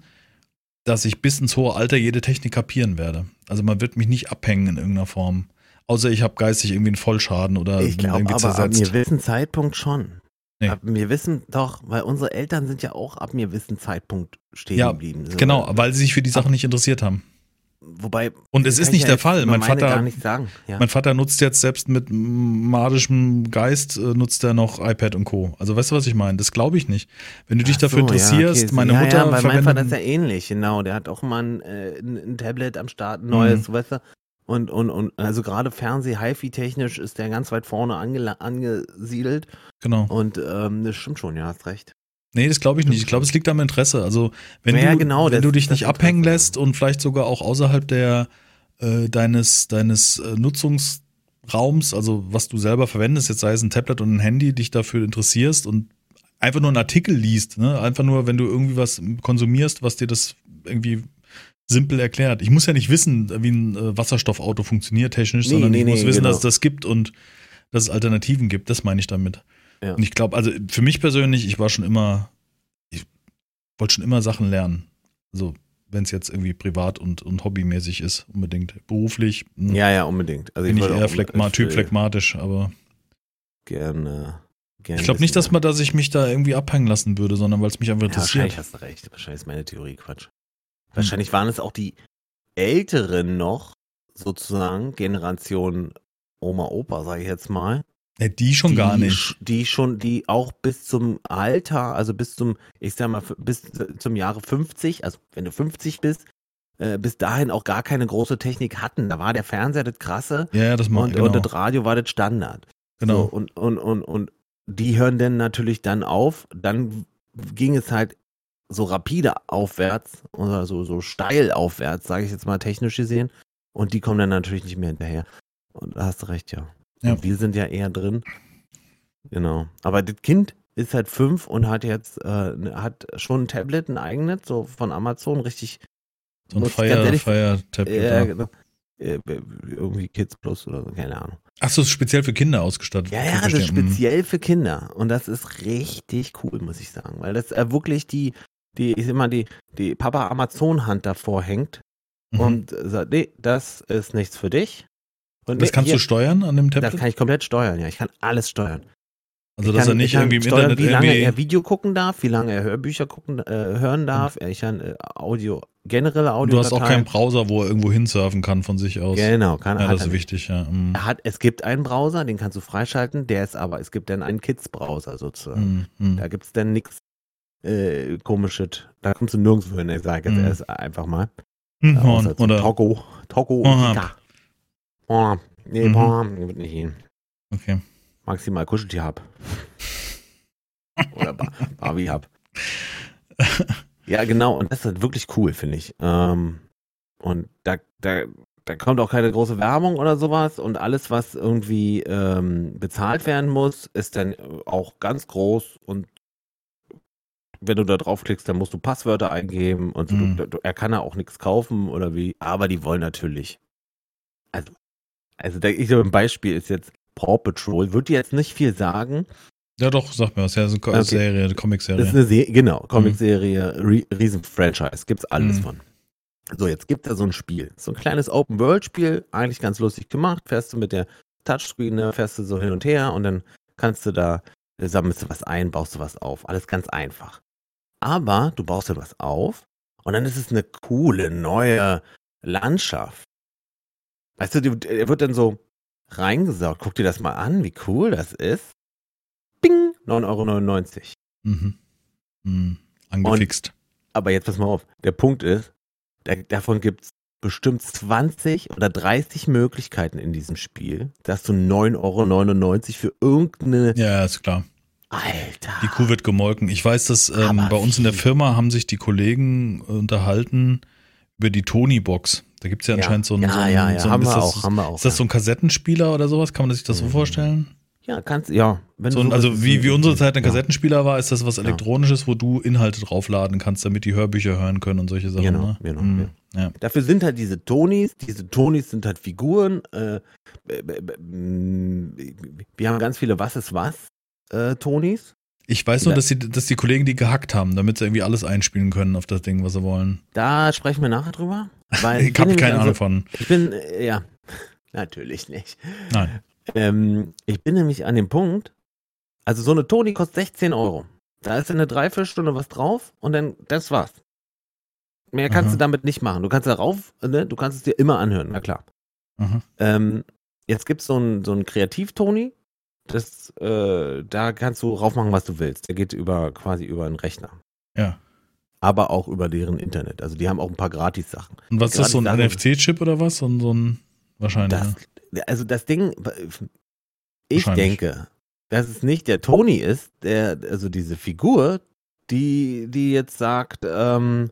dass ich bis ins hohe Alter jede Technik kapieren werde. Also man wird mich nicht abhängen in irgendeiner Form. Außer ich habe geistig irgendwie einen Vollschaden oder Ich bin glaube irgendwie aber ab zersetzt. einem gewissen Zeitpunkt schon. Nee. Ab einem gewissen, doch, weil unsere Eltern sind ja auch ab einem gewissen Zeitpunkt stehen Ja, geblieben. So, Genau, weil sie sich für die Sachen nicht interessiert haben. Wobei. Und es ist nicht ich der Fall. Mein Vater-. Ja. Mein Vater nutzt jetzt selbst mit magischem Geist, äh, nutzt er noch iPad und Co. Also weißt du, was ich meine? Das glaube ich nicht. Wenn du dich Ach dafür so, ja, interessierst, okay. meine ja, Mutter ja, bei meinem Vater ist ja ähnlich, genau. Der hat auch mal ein, äh, ein, Tablet am Start, ein neues, Mhm. weißt du. Und, und, und also gerade Fernseh, HiFi-technisch ist der ganz weit vorne ange angesiedelt. Genau. Und ähm, das stimmt schon, ja, hast recht. Nee, das glaube ich nicht. Ich glaube, es liegt am Interesse. Also, wenn, Ja, du, genau, wenn das- du dich nicht abhängen Interesse. lässt und vielleicht sogar auch außerhalb der äh, deines, deines äh, Nutzungsraums, also was du selber verwendest, jetzt sei es ein Tablet und ein Handy, dich dafür interessierst und einfach nur einen Artikel liest, ne? Einfach nur, wenn du irgendwie was konsumierst, was dir das irgendwie simpel erklärt. Ich muss ja nicht wissen, wie ein äh, Wasserstoffauto funktioniert technisch, Nee, sondern nee, ich muss nee, wissen, genau. dass es das gibt und dass es Alternativen gibt. Das meine ich damit. Ja. Und ich glaube, also für mich persönlich, ich war schon immer, ich wollte schon immer Sachen lernen. Also wenn es jetzt irgendwie privat und, und hobbymäßig ist, unbedingt. Beruflich mh, Ja, ja, unbedingt. Also bin ich wollte eher phlegma ich Typ phlegmatisch, aber Gerne. gerne ich glaube nicht, dass man, dass ich mich da irgendwie abhängen lassen würde, sondern weil es mich einfach Ja, interessiert. wahrscheinlich hast du recht. Wahrscheinlich ist meine Theorie Quatsch. Wahrscheinlich waren es auch die Älteren noch, sozusagen, Generation Oma, Opa, sage ich jetzt mal. Ja, die schon die, gar nicht. Die schon, die auch bis zum Alter, also bis zum, ich sag mal, bis zum Jahre 50, also wenn du 50 bist, äh, bis dahin auch gar keine große Technik hatten. Da war der Fernseher das Krasse Ja, das mal, und, genau. und das Radio war das Standard. genau. So, und, und, und, und die hören dann natürlich dann auf. Dann ging es halt so rapide aufwärts oder so, so steil aufwärts, sage ich jetzt mal technisch gesehen. Und die kommen dann natürlich nicht mehr hinterher. Und da hast du recht, ja. Ja. Wir sind ja eher drin. Genau. Aber das Kind ist halt fünf und hat jetzt äh, ne- hat schon ein Tablet, ein eigenes, so von Amazon, richtig. so ein muss ich ganz Fire, ehrlich- Fire Tablet. Äh, ja. genau. Äh, irgendwie Kids Plus oder so, keine Ahnung. Ach so, ist speziell für Kinder ausgestattet. Ja, ja, das ist verstehe. Mhm. speziell für Kinder. Und das ist richtig cool, muss ich sagen. Weil das äh, wirklich die, die, ich mal, die, die Papa Amazon-Hand davor hängt Mhm. und sagt, nee, das ist nichts für dich. Und das nee, kannst hier, du steuern an dem Das Tablet? kann ich komplett steuern, ja. Ich kann alles steuern. Also, Ich dass kann- er nicht irgendwie im steuern, Internet wie lange irgendwie. er Video gucken darf, wie lange er Hörbücher gucken, äh, hören darf. Ich kann äh, Audio, generelle Audio. du hast auch keinen Browser, wo er irgendwo hinsurfen kann von sich aus. Genau, kann Ja, das er ist nicht. wichtig, ja. Mm. Er hat, es gibt einen Browser, den kannst du freischalten, der ist aber, es gibt dann einen Kids-Browser sozusagen. Mm, mm. Da gibt's dann nix äh, komisches. Da kommst du nirgendwo hin, ich sage jetzt Mhm. erst einfach mal. Hm, Außer Oder, Togo. Togo und Pornhub. Nee, Mhm. Pornhub wird nicht hin. okay. Maximal Kuscheltier-Hub. Oder Bar Barbie-Hub. Ja, genau. Und das ist wirklich cool, finde ich. Ähm, und da, da, da kommt auch keine große Werbung oder sowas. Und alles, was irgendwie ähm, bezahlt werden muss, ist dann auch ganz groß. Und wenn du da draufklickst, dann musst du Passwörter eingeben. Und so. Mhm. du, du, er kann ja auch nichts kaufen oder wie. Aber die wollen natürlich. Also, also da, ich glaube, ein Beispiel ist jetzt Paw Patrol. Würde jetzt nicht viel sagen. Ja, doch, sag mir was. Ja, so eine Okay. Serie, eine Das Comic-Serie. ist eine Serie, genau, Comicserie, Re Riesen-Franchise, gibt's alles Mhm. von. So, jetzt gibt da so ein Spiel. So ein kleines Open-World-Spiel, eigentlich ganz lustig gemacht. Fährst du mit der Touchscreen, ne, fährst du so hin und her und dann kannst du da, äh, sammelst du was ein, baust du was auf. Alles ganz einfach. Aber du baust dann was auf und dann ist es eine coole neue Landschaft. Weißt du, er wird dann so reingesaugt. Guck dir das mal an, wie cool das ist. Bing, 9,99 Euro. Mhm. Mhm. Angefixt. Aber jetzt pass mal auf. Der Punkt ist, da, davon gibt es bestimmt 20 oder 30 Möglichkeiten in diesem Spiel, dass du 9,99 Euro für irgendeine. Ja, ist klar. Alter. Die Kuh wird gemolken. Ich weiß, dass ähm, bei uns in der? Firma haben sich die Kollegen unterhalten über die Tony-Box. Da gibt es ja anscheinend so einen. ja, so einen, ja, ja, so einen haben ist wir das, auch, haben wir auch. Ist das so ein Kassettenspieler oder sowas? Kann man sich das so Mhm. vorstellen? ja, kannst, ja. So so also wie, wie unsere Zeit ein ja. Kassettenspieler war, ist das was Ja. Elektronisches, wo du Inhalte draufladen kannst, damit die Hörbücher hören können und solche Sachen. Genau, ne? genau, Mhm. Ja. Dafür sind halt diese Tonys, diese Tonys sind halt Figuren. Äh, äh, äh, äh, wir haben ganz viele Was ist was äh, Tonys. Ich weiß nur, dass die, dass die Kollegen die gehackt haben, damit sie irgendwie alles einspielen können auf das Ding, was sie wollen. Da sprechen wir nachher drüber. Weil Ich habe keine also- Ahnung von. Ich bin, äh, ja, natürlich nicht. Nein. Ähm, ich bin nämlich an dem Punkt, also so eine Toni kostet 16 Euro. Da ist in eine Dreiviertelstunde was drauf und dann, das war's. Mehr kannst Aha. du damit nicht machen. Du kannst darauf, ne, du kannst es dir immer anhören, na klar. Ähm, jetzt gibt's so ein, so ein Kreativ-Toni, das, äh, da kannst du raufmachen, was du willst. Der geht über, quasi über einen Rechner. Ja. Aber auch über deren Internet. Also die haben auch ein paar Gratis-Sachen. Und was ist das, so ein NFC-Chip oder was? So ein, so ein wahrscheinlich. Das, ne? also das Ding, ich denke, dass es nicht der Tony ist, der, also diese Figur, die, die jetzt sagt, ähm,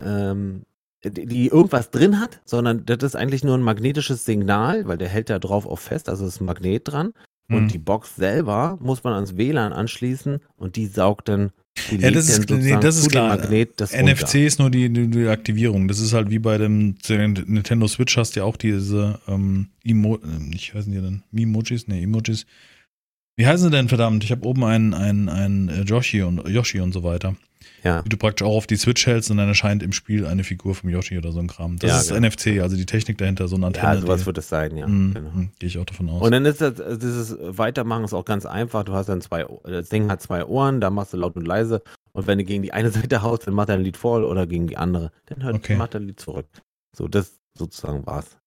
ähm, die, die irgendwas drin hat, sondern das ist eigentlich nur ein magnetisches Signal, weil der hält da drauf auch fest, also ist ein Magnet dran. Und Hm. die Box selber muss man ans WLAN anschließen und die saugt dann, die Ja, das ist- dann nee, das ist klar. Magnet das NFC runter. ist nur die, die, die Aktivierung. Das ist halt wie bei dem Nintendo Switch hast du ja auch diese ähm, Emo, äh, ich weiß nicht, denn Emojis, nee, Emojis. Wie heißen sie denn verdammt? Ich habe oben einen, einen, einen äh, Yoshi und Yoshi und so weiter. Ja. Wie du praktisch auch auf die Switch hältst und dann erscheint im Spiel eine Figur vom Yoshi oder so ein Kram. Das Ja, ist genau. NFC, also die Technik dahinter, so eine Antenne. Ja, sowas die, wird es sein, ja. Mm, genau. mm, Gehe ich auch davon aus. Und dann ist das, äh, dieses Weitermachen ist auch ganz einfach. Du hast dann zwei, das Ding hat zwei Ohren, da machst du laut und leise. Und wenn du gegen die eine Seite haust, dann macht er ein Lied voll oder gegen die andere. Dann hört, Okay. macht er ein Lied zurück. So, das sozusagen war's.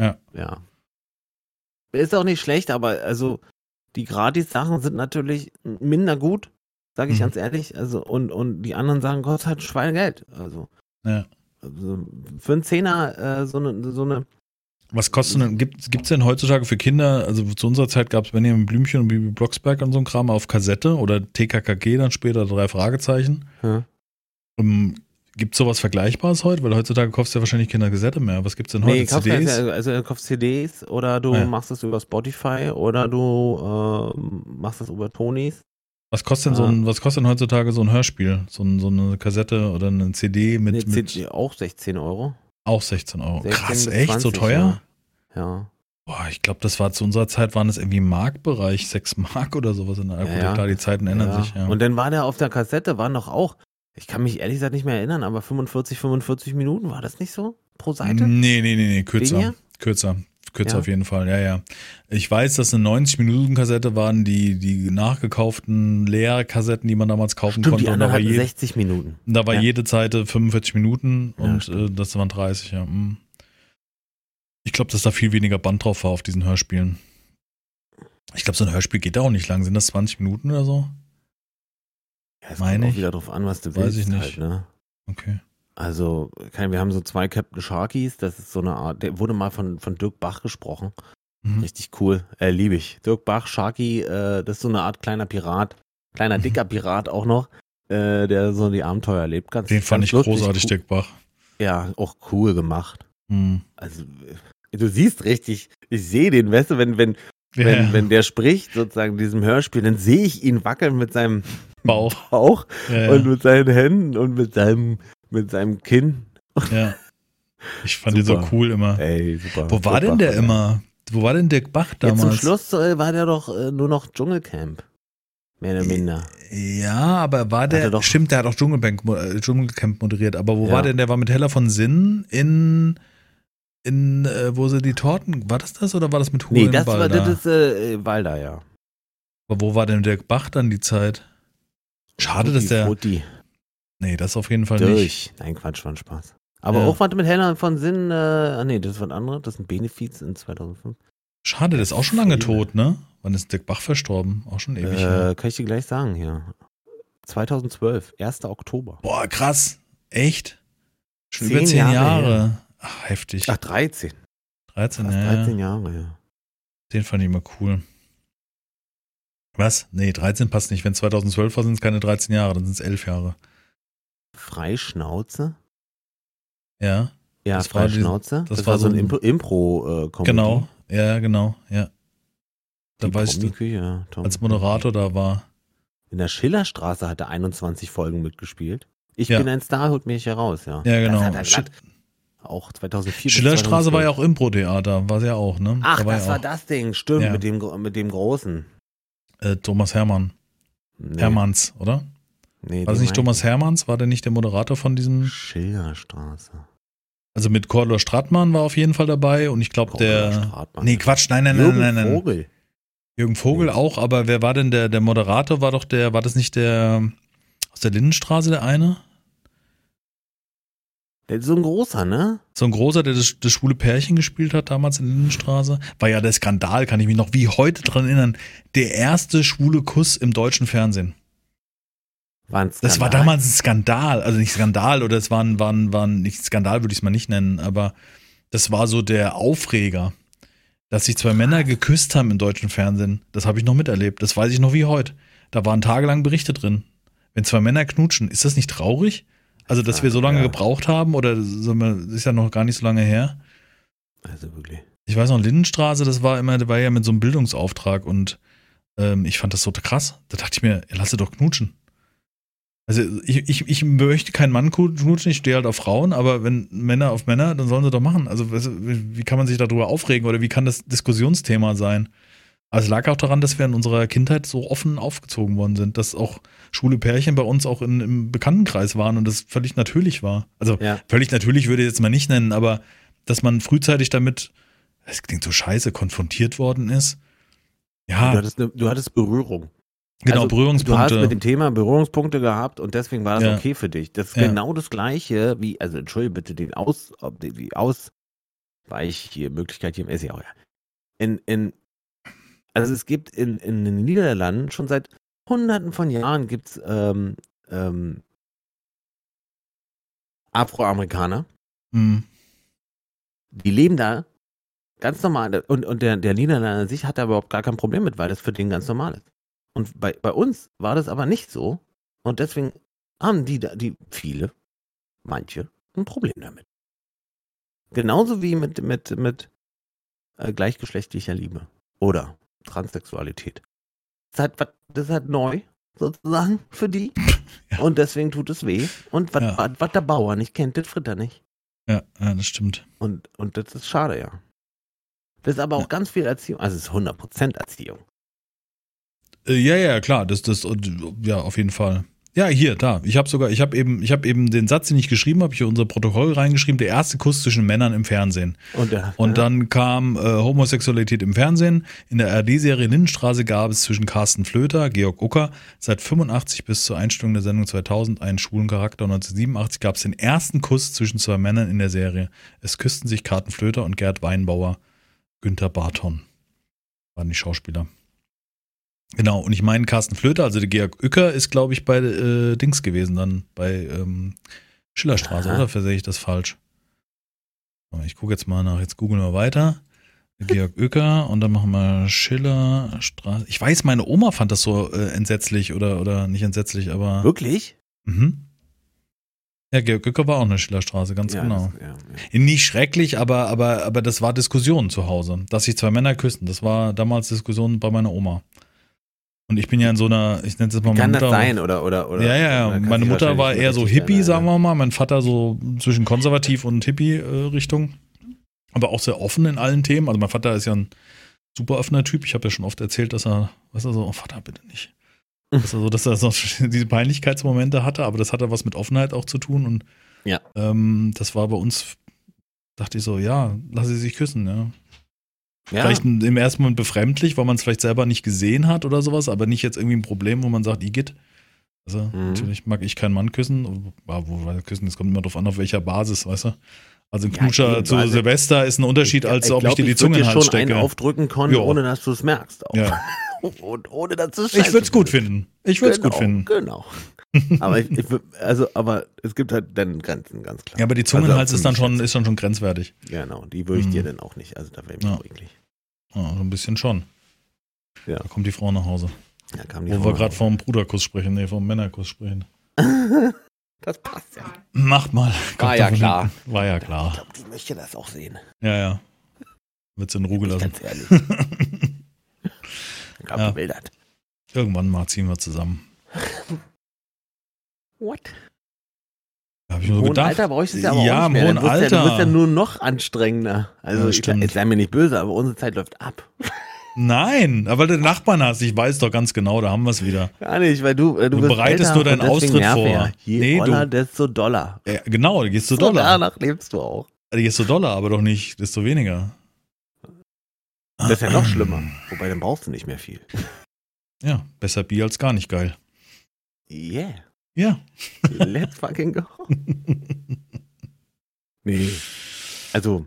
Ja. Ja. Ist auch nicht schlecht, aber also die Gratis-Sachen sind natürlich minder gut, sage ich Mhm. ganz ehrlich. Also, und, und die anderen Sachen kostet halt ein Schweinegeld. Also, ja. also für einen Zehner äh, so eine, so eine Was kostet denn, gibt es denn heutzutage für Kinder, also zu unserer Zeit gab es Benjamin Blümchen und Bibi Blocksberg und so ein Kram auf Kassette oder TKKG dann später, drei Fragezeichen. Ja. Ähm, gibt es sowas Vergleichbares heute? Weil heutzutage kaufst du ja wahrscheinlich keine Kassette mehr. Was gibt es denn heute? Nee, CDs? also, also du kaufst CDs oder du Ah, ja. machst es über Spotify oder du äh, machst es über Tonys. Was kostet denn so Ah. ein, was kostet denn heutzutage so ein Hörspiel? So, ein, so eine Kassette oder eine CD mit, mit CD auch 16 Euro. auch 16 Euro. 16 Krass, echt? so 20, teuer? Ja. ja. Boah, ich glaube, das war zu unserer Zeit, waren das irgendwie Markbereich, 6 Mark oder sowas in der Alkohol. Ja, ja. Klar, die Zeiten ändern ja. sich, ja. Und dann war der auf der Kassette, war noch auch, ich kann mich ehrlich gesagt nicht mehr erinnern, aber 45, 45 Minuten war das nicht so pro Seite? Nee, nee, nee, nee, kürzer. Weniger? Kürzer. kürzer Ja. auf jeden Fall, ja, ja. Ich weiß, dass eine 90-Minuten-Kassette waren die, die nachgekauften Leerkassetten, die man damals kaufen Stimmt, konnte. die Und da war, hatten je, 60 Minuten. da war Ja. jede Seite 45 Minuten Ja, und stimmt. äh, das waren 30, ja. mm. Ich glaube, dass da viel weniger Band drauf war auf diesen Hörspielen. Ich glaube, so ein Hörspiel geht da auch nicht lang. Sind das 20 Minuten oder so? Ja, es Meine kommt auch ich. wieder drauf an, was du Weiß willst. ich nicht. Halt, ne? Okay. Also, wir haben so zwei Captain Sharkies, das ist so eine Art, der wurde mal von, von Dirk Bach gesprochen. Mhm. Richtig cool, äh, liebe ich. Dirk Bach, Sharky, äh, das ist so eine Art kleiner Pirat, kleiner dicker Pirat auch noch, äh, der so die Abenteuer erlebt. Ganz, Den fand ganz ich lustig, großartig, cool. Dirk Bach. Ja, auch cool gemacht. Mhm. Also, äh, du siehst richtig, ich sehe den, weißt du, wenn, wenn, Ja, wenn, wenn der spricht, sozusagen in diesem Hörspiel, dann sehe ich ihn wackeln mit seinem Bauch. Bauch Ja, ja. und mit seinen Händen und mit seinem, mit seinem Kinn. ja. Ich fand den so Super. cool immer. Ey, super. Wo war Dirk denn Bach, der ja. immer? Wo war denn Dirk Bach Jetzt damals? zum Schluss äh, war der doch äh, nur noch Dschungelcamp. Mehr oder minder. Ja, aber war der, er doch- stimmt, der hat auch Dschungelbank, äh, Dschungelcamp moderiert, aber wo Ja. war denn, der war mit Hella von Sinn in, in, äh, wo sie die Torten, war das das oder war das mit Nee, Hulen das war Balder? das ist äh, Walder, ja. Aber wo war denn Dirk Bach dann die Zeit? Schade, dass der, Frutti, nee, das auf jeden Fall nicht. durch. Nein, Quatsch, war ein Spaß. Aber Ja. auch warte mit Hella von Sinn, äh, ah nee, das war ein anderer, das ist ein Benefiz in 2005. Schade, der ist auch schon lange tot, ne? Wann ist Dirk Bach verstorben? Auch schon ewig. Äh, kann ich dir gleich sagen hier. 2012, 1. Oktober. Boah, krass. Echt? Schon Zehn über zehn Jahre Jahre. Ach, heftig. Ach, 13. 13, Fast ja. ja. 13 Jahre, ja. Den fand ich immer cool. Was? Nee, 13 passt nicht. Wenn 2012 war, sind es keine 13 Jahre, dann sind es 11 Jahre. Freischnauze? Ja, Ja, Das war Freischnauze. das Das, war war so ein Impro- Impro-Comedy. genau. Ja, genau, ja. Da Die weiß ich, Promi-Küche, ja, Tom. als Moderator da war. In der Schillerstraße hat er 21 Folgen mitgespielt. Ich Ja. bin ein Star, holt mich heraus, ja. Ja, genau. Auch 2004. bis Schillerstraße war ja 2012. auch Impro-Theater, war sie ja auch, ne? Ach, da war das ja war das Ding, stimmt, Ja. mit, dem, mit dem Großen. Äh, Thomas Hermann. Nee, Hermanns, oder? Nee, War das den nicht Thomas Hermanns? War der nicht der Moderator von diesem? Schillerstraße. Also mit Cordula Stratmann war auf jeden Fall dabei und ich glaube der. Stratmann. Nee, Quatsch, nein, nein, nein, Jürgen nein, nein. Vogel. Jürgen Vogel Nee. auch, aber wer war denn der, der Moderator? War doch der, war das nicht der aus der Lindenstraße, der eine? So ein großer, ne? So ein großer, der das, das schwule Pärchen gespielt hat damals in Lindenstraße. War ja der Skandal, kann ich mich noch wie heute dran erinnern. Der erste schwule Kuss im deutschen Fernsehen. War ein Das war Skandal. damals ein Skandal, also nicht Skandal oder es war ein, war ein, war ein nicht Skandal, würde ich es mal nicht nennen, aber das war so der Aufreger, dass sich zwei Männer geküsst haben im deutschen Fernsehen. Das habe ich noch miterlebt, das weiß ich noch wie heute. Da waren tagelang Berichte drin. Wenn zwei Männer knutschen, ist das nicht traurig? Also, dass wir so lange Ja. gebraucht haben oder ist ja noch gar nicht so lange her. Also wirklich. Ich weiß noch, Lindenstraße, das war immer, war ja mit so einem Bildungsauftrag und ähm, ich fand das so krass. Da dachte ich mir, lasse doch knutschen. Also ich, ich, ich möchte keinen Mann knutschen, ich stehe halt auf Frauen, aber wenn Männer auf Männer, dann sollen sie doch machen. Also wie kann man sich darüber aufregen oder wie kann das Diskussionsthema sein? Also es lag auch daran, dass wir in unserer Kindheit so offen aufgezogen worden sind, dass auch schwule Pärchen bei uns auch in, im Bekanntenkreis waren und das völlig natürlich war. Also Ja. völlig natürlich würde ich jetzt mal nicht nennen, aber dass man frühzeitig damit, es klingt so scheiße, konfrontiert worden ist. Du, Ja, hattest ne, du hattest Berührung. genau, also, Berührungspunkte. Du hast mit dem Thema Berührungspunkte gehabt und deswegen war das Ja. okay für dich. Das ist Ja. genau das Gleiche wie, also entschuldige bitte den Aus, die, die Ausweich hier, Möglichkeit hier im SEO. Ja. In, in, also es gibt in, in den Niederlanden schon seit hunderten von Jahren gibt's ähm, ähm, Afroamerikaner, Hm. die leben da ganz normal. Und, und der, der Niederländer an sich hat da überhaupt gar kein Problem mit, weil das für den ganz normal ist. Und bei, bei uns war das aber nicht so. Und deswegen haben die, da- die viele, manche, ein Problem damit. Genauso wie mit, mit, mit äh, gleichgeschlechtlicher Liebe oder Transsexualität. Das ist halt, das ist halt neu, sozusagen, für die. Ja. Und deswegen tut es weh. Und was Ja. der Bauer nicht kennt, das fritt er nicht. Ja, ja, das stimmt. Und, und das ist schade, ja. Das ist aber auch Ja. ganz viel Erziehung. Also es ist 100% Erziehung. Äh, ja, ja, klar, das, das, ja, auf jeden Fall. Ja, hier, da. Ich habe sogar, ich habe eben, ich habe eben den Satz, den ich geschrieben habe, hier unser Protokoll reingeschrieben, der erste Kuss zwischen Männern im Fernsehen. Und, äh, Und dann kam äh, Homosexualität im Fernsehen. In der RD-Serie Lindenstraße gab es zwischen Carsten Flöter, Georg Ucker, seit 85 bis zur Einstellung der Sendung 2000 einen schwulen Charakter. 1987 gab es den ersten Kuss zwischen zwei Männern in der Serie. Es küssten sich Carsten Flöter und Gerd Weinbauer. Günther Barton waren die Schauspieler. Genau, und ich meine, Carsten Flöter, also der Georg Uecker, ist, glaube ich, bei äh, Dings gewesen, dann bei ähm, Schillerstraße, Aha. oder versehe ich das falsch? Ich gucke jetzt mal nach, jetzt googeln wir weiter. Georg Uecker und dann machen wir Schillerstraße. Ich weiß, meine Oma fand das so äh, entsetzlich oder, oder nicht entsetzlich, aber. Wirklich? Mhm. Ja, Georg Uecker war auch eine Schillerstraße, ganz Ja, genau. Das, ja, ja. Nicht schrecklich, aber, aber, aber das war Diskussion zu Hause, dass sich zwei Männer küssen. Das war damals Diskussion bei meiner Oma. Und ich bin ja in so einer, ich nenne es jetzt mal Kann meine das Mutter. sein oder oder oder? ja, ja, ja. Meine Mutter war eher so Hippie, erinnern. sagen wir mal. Mein Vater so zwischen konservativ und Hippie-Richtung. Aber auch sehr offen in allen Themen. Also mein Vater ist ja ein super offener Typ. Ich habe ja schon oft erzählt, dass er, was er so, oh Vater, bitte nicht. Dass er so, dass er so diese Peinlichkeitsmomente hatte, aber das hatte was mit Offenheit auch zu tun. Und Ja. ähm, das war bei uns, dachte ich so, ja, lass sie sich küssen, ja. Ja, Vielleicht im ersten Moment befremdlich, weil man es vielleicht selber nicht gesehen hat oder sowas, aber nicht jetzt irgendwie ein Problem, wo man sagt, Igitt. Also Mhm. natürlich mag ich keinen Mann küssen, wo weil küssen, das kommt immer drauf an, auf welcher Basis, weißt du? Also ein Ja, Knutscher eben, zu also- Silvester ist ein Unterschied, als ob glaub, ich dir die Zunge in den Hals schon einen stecke. aufdrücken Ja. ohne dass du es merkst. Auch. Ja. Und ohne dass es Ich würde es gut finden. Ich würde es genau, gut finden. Genau. Aber ich, ich, also, aber es gibt halt dann Grenzen, ganz klar. Ja, aber die Zunge in den Hals Also ist dann schon, ist dann schon grenzwertig. Genau, die würde ich dir Mhm. dann auch nicht. Also da wäre ich Ja. eklig. Ja, so ein bisschen schon. Ja. Da kommt die Frau nach Hause. Da kam die Wo Frau wir gerade vom Bruderkuss sprechen, nee, vom Männerkuss sprechen. Das passt ja. Macht mal. Kommt ja klar. War ja Ich klar. glaube, die möchte das auch sehen. Ja, ja. Wird's in Ruhe ich gelassen. Ganz ehrlich. Ich glaube, Ja. die will das. Irgendwann mal ziehen wir zusammen. What? Habe ich mir so gedacht. Alter brauchst du es ja aber Ja, auch nicht mehr. Dann wirst Ja, du Alter. wirst ja nur noch anstrengender. Also Ja, ich, jetzt sei mir nicht böse, aber unsere Zeit läuft ab. Nein, aber der Nachbarn hast, ich weiß doch ganz genau, da haben wir es wieder. Gar nicht, weil du, äh, du, Du bereitest nur deinen Austritt vor. Je Nee, du- oller, desto doller. Ja, genau, da gehst du So Dollar. danach lebst du auch. Da gehst du Dollar, aber doch nicht, desto weniger. Das ist ja noch schlimmer. Wobei, dann brauchst du nicht mehr viel. Ja, besser Bier als gar nicht geil. Yeah. Ja. Let's fucking go. Nee. Also,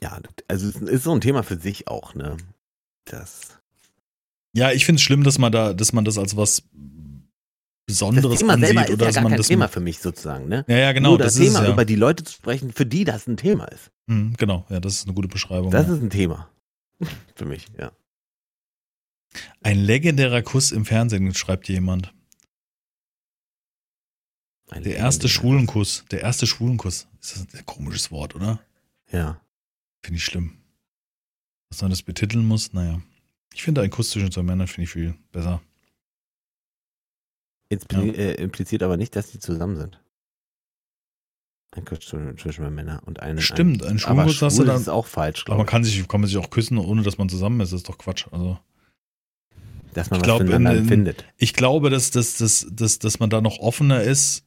ja, also es ist so ein Thema für sich auch, ne? Das, Ja, ich finde es schlimm, dass man da, dass man das als was das Besonderes selber ansieht ist oder ja dass gar man kein das. Thema für mich sozusagen, ne? ja, ja, genau, Nur das das, ist Thema, es ja. über die Leute zu sprechen, für die das ein Thema ist. Hm, genau, ja, das ist eine gute Beschreibung. Das ja. ist ein Thema. für mich, ja. Ein legendärer Kuss im Fernsehen, schreibt jemand. Ein Der erste Schwulenkuss. Der erste Schwulenkuss. Ist das ein komisches Wort, oder? Ja. Finde ich schlimm. Dass man das betiteln muss, naja. Ich finde ein Kuss zwischen zwei Männern finde ich viel besser. Inspli Ja. äh, impliziert aber nicht, dass die zusammen sind. Ein Kuss zwischen, zwischen Männern und einem. Stimmt, ein ein, Schwulenkuss hast du dann. ist auch falsch, Aber man kann sich, kann man sich auch küssen, ohne dass man zusammen ist. Das ist doch Quatsch. Also Dass man ich was glaub, in- in- empfindet. ich glaube, dass, dass, dass, dass, dass man da noch offener ist.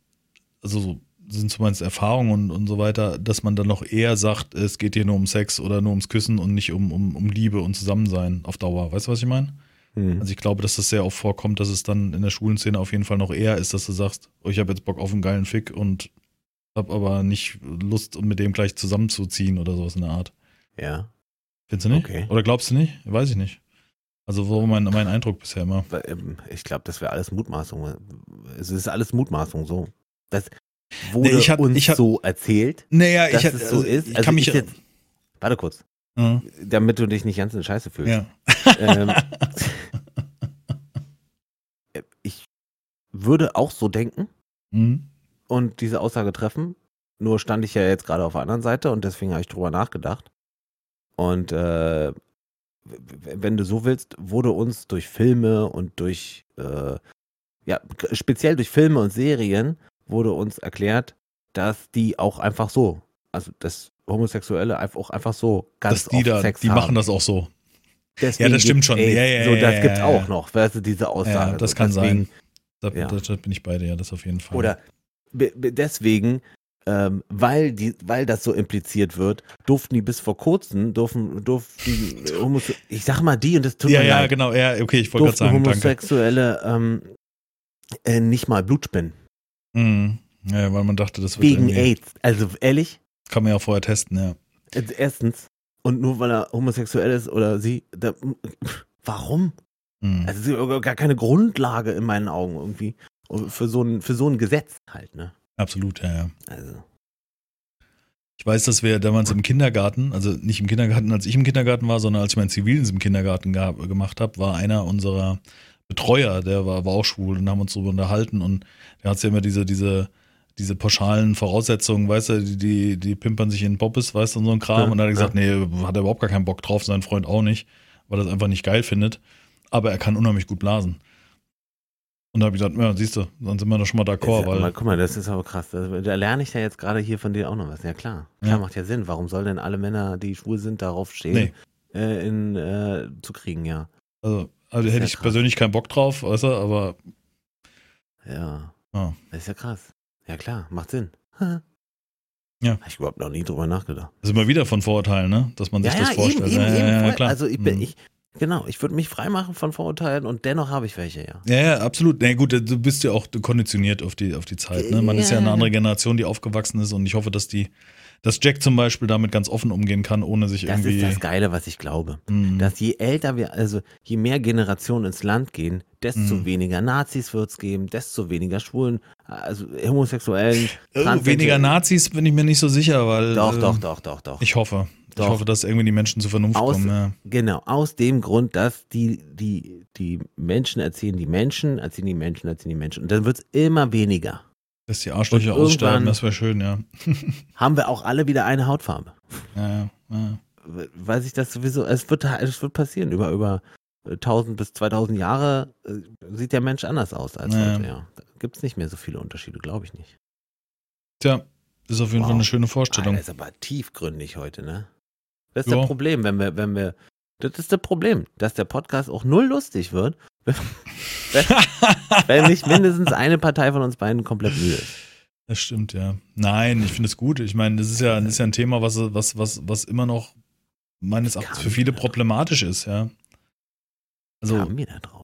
Also so sind zumindest Erfahrungen und, und so weiter, dass man dann noch eher sagt, es geht hier nur um Sex oder nur ums Küssen und nicht um, um, um Liebe und Zusammensein auf Dauer. Weißt du, was ich meine? Hm. Also ich glaube, dass das sehr oft vorkommt, dass es dann in der schwulen Szene auf jeden Fall noch eher ist, dass du sagst, oh, ich habe jetzt Bock auf einen geilen Fick und hab aber nicht Lust, um mit dem gleich zusammenzuziehen oder sowas in der Art. Ja. Findest du nicht? Okay. Oder glaubst du nicht? Weiß ich nicht. Also so mein, mein Eindruck bisher immer. Ähm, Ich glaube, das wäre alles Mutmaßung. Es ist alles Mutmaßung so. Das wurde Nee, ich hab- uns ich hab- so erzählt, Naja, dass ich, es so also, ist. ich Also kann mich jetzt, warte kurz, ja, damit du dich nicht ganz in Scheiße fühlst. ja. Ähm, ich würde auch so denken Hm. und diese Aussage treffen. Nur stand ich ja jetzt gerade auf der anderen Seite und deswegen habe ich drüber nachgedacht. Und äh, wenn du so willst, wurde uns durch Filme und durch, äh, ja, speziell durch Filme und Serien, wurde uns erklärt, dass die auch einfach so, also dass Homosexuelle einfach auch einfach so ganz Dass die oft da, Sex die haben. machen das auch so. Deswegen das stimmt schon. AIDS. Ja, ja, so, ja, das ja, gibt's ja, auch ja. noch, weißt du, diese Aussage. Ja, das so. kann deswegen, sein. Da, Ja. da, bin ich bei dir, ja, das auf jeden Fall. Oder deswegen, ähm, weil, die, weil das so impliziert wird, durften die bis vor kurzem, durften, durften Homose ich sag mal die und das tut ja, mir ja, leid, genau, ja, okay, ich wollte gerade sagen. Homosexuelle ähm, äh, nicht mal Blut spenden. Mhm. Ja, weil man dachte, das wird Wegen AIDS. Also ehrlich, Kann man ja auch vorher testen, ja. äh, erstens, und nur weil er homosexuell ist oder sie, da, warum? Mhm. Also es ist ja gar keine Grundlage in meinen Augen irgendwie für so ein, für so ein Gesetz halt, ne? Absolut, ja, ja. Also. Ich weiß, dass wir damals im Kindergarten, also nicht im Kindergarten, als ich im Kindergarten war, sondern als ich meinen Zivildienst im Kindergarten gab, gemacht habe, war einer unserer Betreuer, der war, war auch schwul und haben uns darüber unterhalten und der hat ja immer diese, diese, diese pauschalen Voraussetzungen, weißt du, die, die, die pimpern sich in Poppes, weißt du, und so ein Kram. Und dann hat er gesagt, nee, hat er überhaupt gar keinen Bock drauf, sein Freund auch nicht, weil er das einfach nicht geil findet. Aber er kann unheimlich gut blasen. Und da habe ich gesagt, ja, siehst du, dann sind wir doch schon mal d'accord, weil. aber guck mal, das ist aber krass. Da, da lerne ich ja jetzt gerade hier von dir auch noch was. Ja klar, klar Ja. macht ja Sinn. Warum sollen denn alle Männer, die schwul sind, darauf stehen, Nee. äh, in, äh, zu kriegen? Ja, Also, also hätte ja ich krass. persönlich keinen Bock drauf, weißt du, aber ja, ja. das ist ja krass. Ja klar, macht Sinn. Ja. Hab ich überhaupt noch nie drüber nachgedacht. Das ist immer wieder von Vorurteilen, ne? Dass man sich das vorstellt. Eben, eben, ja, eben, ja, ja, voll. klar. Also ich bin, Mhm. ich, genau, ich würde mich freimachen von Vorurteilen und dennoch habe ich welche, ja. Ja, ja, absolut. Na gut, du bist ja auch konditioniert auf die, auf die Zeit. Ne? Man ist ja eine Ja. andere Generation, die aufgewachsen ist und ich hoffe, dass die, dass Jack zum Beispiel damit ganz offen umgehen kann, ohne sich Das irgendwie. ist das Geile, was ich glaube. Mhm. Dass je älter wir, also je mehr Generationen ins Land gehen, desto Mhm. weniger Nazis wird es geben, desto weniger Schwulen, also Homosexuellen, Oh, weniger. Nazis bin ich mir nicht so sicher, weil. Doch, äh, doch, doch, doch, doch. Ich hoffe. Doch. Ich hoffe, dass irgendwie die Menschen zur Vernunft Aus- kommen. Ja. Genau, aus dem Grund, dass die, die, die Menschen erziehen die Menschen, erziehen die Menschen, erziehen die Menschen. Und dann wird es immer weniger. Dass die Arschlöcher aussterben, das wäre schön, ja. Haben wir auch alle wieder eine Hautfarbe. ja, ja, ja. Weil sich das sowieso, es wird, es wird passieren. Über, über 1000 bis 2000 Jahre äh, sieht der Mensch anders aus als Ja. heute, ja. Da gibt es nicht mehr so viele Unterschiede, glaube ich nicht. Tja, ist auf jeden Wow. Fall eine schöne Vorstellung. das ist aber tiefgründig heute, ne? Das ist Ja. das Problem, wenn wir, wenn wir, das ist das Problem, dass der Podcast auch null lustig wird, wenn, nicht mindestens eine Partei von uns beiden komplett müde ist. Das stimmt, ja. Nein, ich finde es gut. Ich meine, das ist ja, das ist ja ein Thema, was, was, was, was immer noch meines Erachtens für kamen viele problematisch ist, ja. Also, Haben wir da drauf?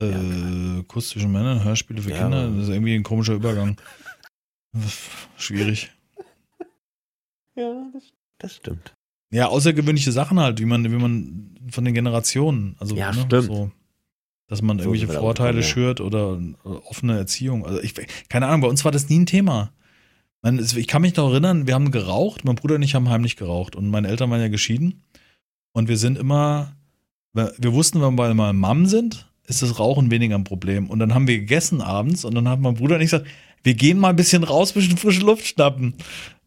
äh, Kuss zwischen Männern, Hörspiele für Ja, Kinder, das ist irgendwie ein komischer Übergang. Schwierig. Ja, das, das stimmt. Ja, außergewöhnliche Sachen halt, wie man, wie man von den Generationen, also Ja, ne, stimmt. so, dass man So irgendwelche Vorteile schürt oder äh, offene Erziehung. Also ich, keine Ahnung, bei uns war das nie ein Thema. Man, ich kann mich noch erinnern, wir haben geraucht, mein Bruder und ich haben heimlich geraucht und meine Eltern waren ja geschieden und wir sind immer, wir wir wussten, wenn wir mal Mom sind, ist das Rauchen weniger ein Problem. Und dann haben wir gegessen abends und dann hat mein Bruder und ich gesagt, wir gehen mal ein bisschen raus, ein bisschen frische Luft schnappen.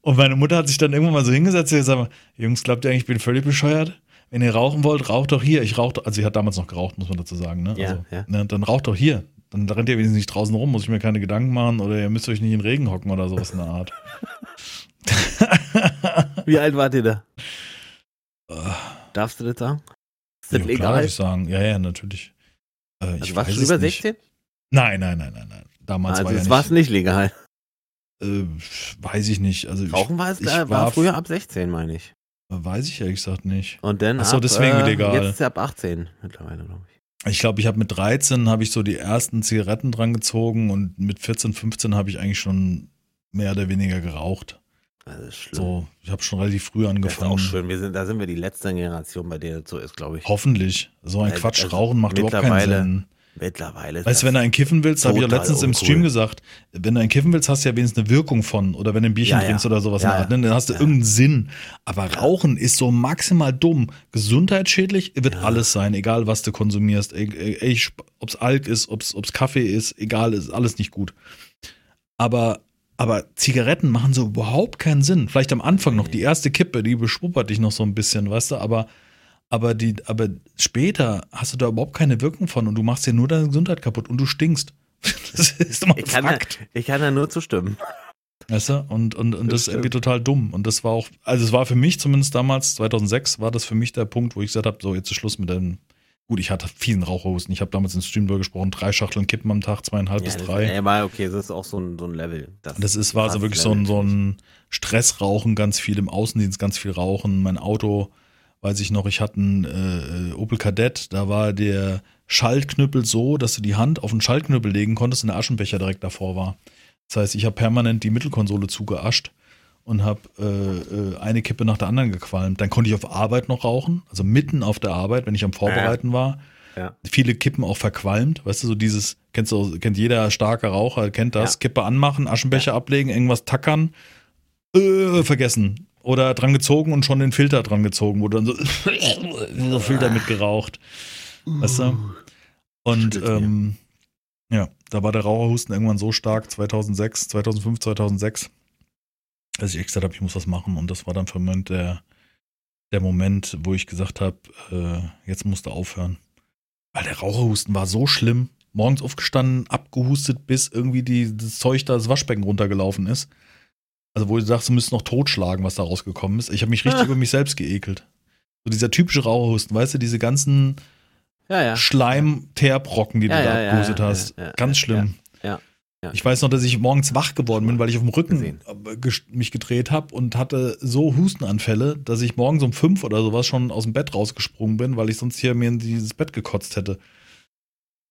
Und meine Mutter hat sich dann irgendwann mal so hingesetzt und gesagt, Jungs, glaubt ihr eigentlich, ich bin völlig bescheuert? Wenn ihr rauchen wollt, raucht doch hier. Ich rauche, doch- also sie hat damals noch geraucht, muss man dazu sagen. Ne? Ja, also, ja. Ne, dann raucht doch hier. Dann rennt ihr wenigstens nicht draußen rum, muss ich mir keine Gedanken machen oder ihr müsst euch nicht in den Regen hocken oder sowas in der Art. Wie alt wart ihr da? Äh, Darfst du das sagen? Ist das ja, klar, legal? würde ich sagen. Ja, ja, natürlich. Äh, ich Also warst weiß du über nicht. 16? Nein, nein, nein, nein, nein. Damals Also war ja es nicht. war es nicht legal. Äh, weiß ich nicht. Also ich, Rauchen war es ich war früher ab 16, meine ich. Weiß ich ehrlich gesagt nicht. Und dann Ach so, ab, deswegen äh, legal. Jetzt ist er ab 18 mittlerweile, glaube ich. Ich glaube, ich habe mit 13 habe ich so die ersten Zigaretten dran gezogen und mit 14, 15 habe ich eigentlich schon mehr oder weniger geraucht. Das ist schlimm. So, ich habe schon relativ früh das ist angefangen. auch schön. Wir sind, da sind wir die letzte Generation, bei der das so ist, glaube ich. Hoffentlich. So ein Quatsch. also Rauchen macht überhaupt keinen Sinn. Mittlerweile Weißt du, wenn du einen kiffen willst, habe ich ja letztens im uncool. Stream gesagt, wenn du einen kiffen willst, hast du ja wenigstens eine Wirkung von. Oder wenn du ein Bierchen Ja, ja. trinkst oder sowas Ja, in der Art, ne? dann hast du ja. irgendeinen Sinn. Aber Rauchen ist so maximal dumm. Gesundheitsschädlich wird Ja. alles sein, egal was du konsumierst. Ob es Alk ist, ob es Kaffee ist, egal, ist alles nicht gut. Aber, aber Zigaretten machen so überhaupt keinen Sinn. Vielleicht am Anfang noch die erste Kippe, die beschwuppert dich noch so ein bisschen, weißt du, aber aber, die, aber später hast du da überhaupt keine Wirkung von und du machst dir nur deine Gesundheit kaputt und du stinkst. Das ist immer ein ich kann, da, Fakt. ich kann da nur zustimmen. Weißt du? Und, und, und das, Das ist irgendwie total dumm. Und das war auch, also es war für mich zumindest damals, 2006, war das für mich der Punkt, wo ich gesagt habe, so jetzt ist Schluss mit dem Gut, ich hatte fiesen Raucherhusten. Ich habe damals in Stream gesprochen, drei Schachteln Kippen am Tag, zweieinhalb bis das, drei. Ja, war okay, das ist auch so ein, so ein Level. Das, ist, war so wirklich so ein, so ein Stressrauchen, ganz viel im Außendienst, ganz viel Rauchen. Mein Auto, weiß ich noch, ich hatte einen äh, Opel Kadett, da war der Schaltknüppel so, dass du die Hand auf den Schaltknüppel legen konntest und der Aschenbecher direkt davor war. Das heißt, ich habe permanent die Mittelkonsole zugeascht und habe äh, äh, eine Kippe nach der anderen gequalmt. Dann konnte ich auf Arbeit noch rauchen, also mitten auf der Arbeit, wenn ich am Vorbereiten ja. war. Ja. Viele Kippen auch verqualmt, weißt du, so dieses, kennst du, kennt jeder starke Raucher, kennt das, ja. Kippe anmachen, Aschenbecher ablegen, irgendwas tackern, äh, vergessen. Oder dran gezogen und schon den Filter dran gezogen, wo dann so, so Filter mitgeraucht. Weißt du? Und ähm, ja, da war der Raucherhusten irgendwann so stark, 2006, 2005, 2006, dass ich extra habe, ich muss was machen. Und das war dann für mich der, der Moment, wo ich gesagt habe, äh, jetzt musst du aufhören. Weil der Raucherhusten war so schlimm. Morgens aufgestanden, abgehustet, bis irgendwie die, das Zeug da das Waschbecken runtergelaufen ist. Also, wo du sagst, du müsstest noch totschlagen, was da rausgekommen ist. Ich habe mich richtig ah. über mich selbst geekelt. So dieser typische Raucherhusten, weißt du, diese ganzen ja, ja. Schleim-Teerbrocken, die ja, du da abgehustet hast. Ganz schlimm. Ja, Ich weiß noch, dass ich morgens wach geworden bin, weil ich auf dem Rücken gesehen. mich gedreht habe und hatte so Hustenanfälle, dass ich morgens um fünf oder sowas schon aus dem Bett rausgesprungen bin, weil ich sonst hier mir in dieses Bett gekotzt hätte.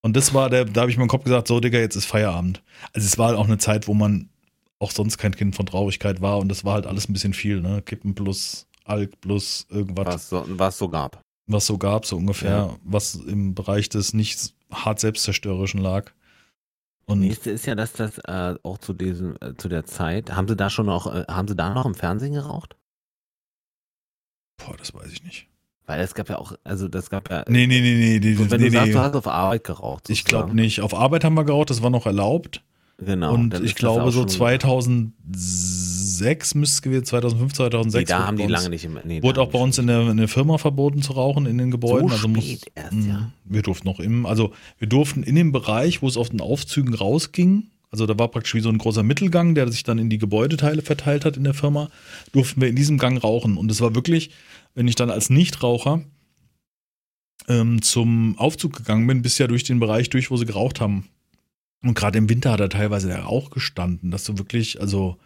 Und das war der, da habe ich meinem Kopf gesagt, so Digga, jetzt ist Feierabend. Also es war auch eine Zeit, wo man auch sonst kein Kind von Traurigkeit war und das war halt alles ein bisschen viel, ne? Kippen plus Alk plus irgendwas. Was, so, was so gab. Was so gab, so ungefähr, ja. was im Bereich des nicht hart selbstzerstörerischen lag. Und Nächste ist ja, dass das äh, auch zu diesem, äh, zu der Zeit, haben sie da schon noch, äh, haben sie da noch im Fernsehen geraucht? Boah, das weiß ich nicht. Weil es gab ja auch, also das gab ja. Nee, nee, nee, nee. Die, wenn nee, du sagst, du hast auf Arbeit geraucht. Sozusagen. Ich glaube nicht. Auf Arbeit haben wir geraucht, das war noch erlaubt. Genau. Und ich glaube so 2006 müsste es gewesen, 2005, 2006. Nee, da haben die lange nicht im, nee, Wurde auch bei uns in der, in der, Firma verboten zu rauchen in den Gebäuden. So also muss, erst, ja. Mhm. Wir durften noch im, also wir durften in dem Bereich, wo es auf den Aufzügen rausging, also da war praktisch wie so ein großer Mittelgang, der sich dann in die Gebäudeteile verteilt hat in der Firma, durften wir in diesem Gang rauchen. Und es war wirklich, wenn ich dann als Nichtraucher ähm, zum Aufzug gegangen bin, bis ja durch den Bereich durch, wo sie geraucht haben. Und gerade im Winter hat er teilweise der Rauch gestanden, dass du wirklich, also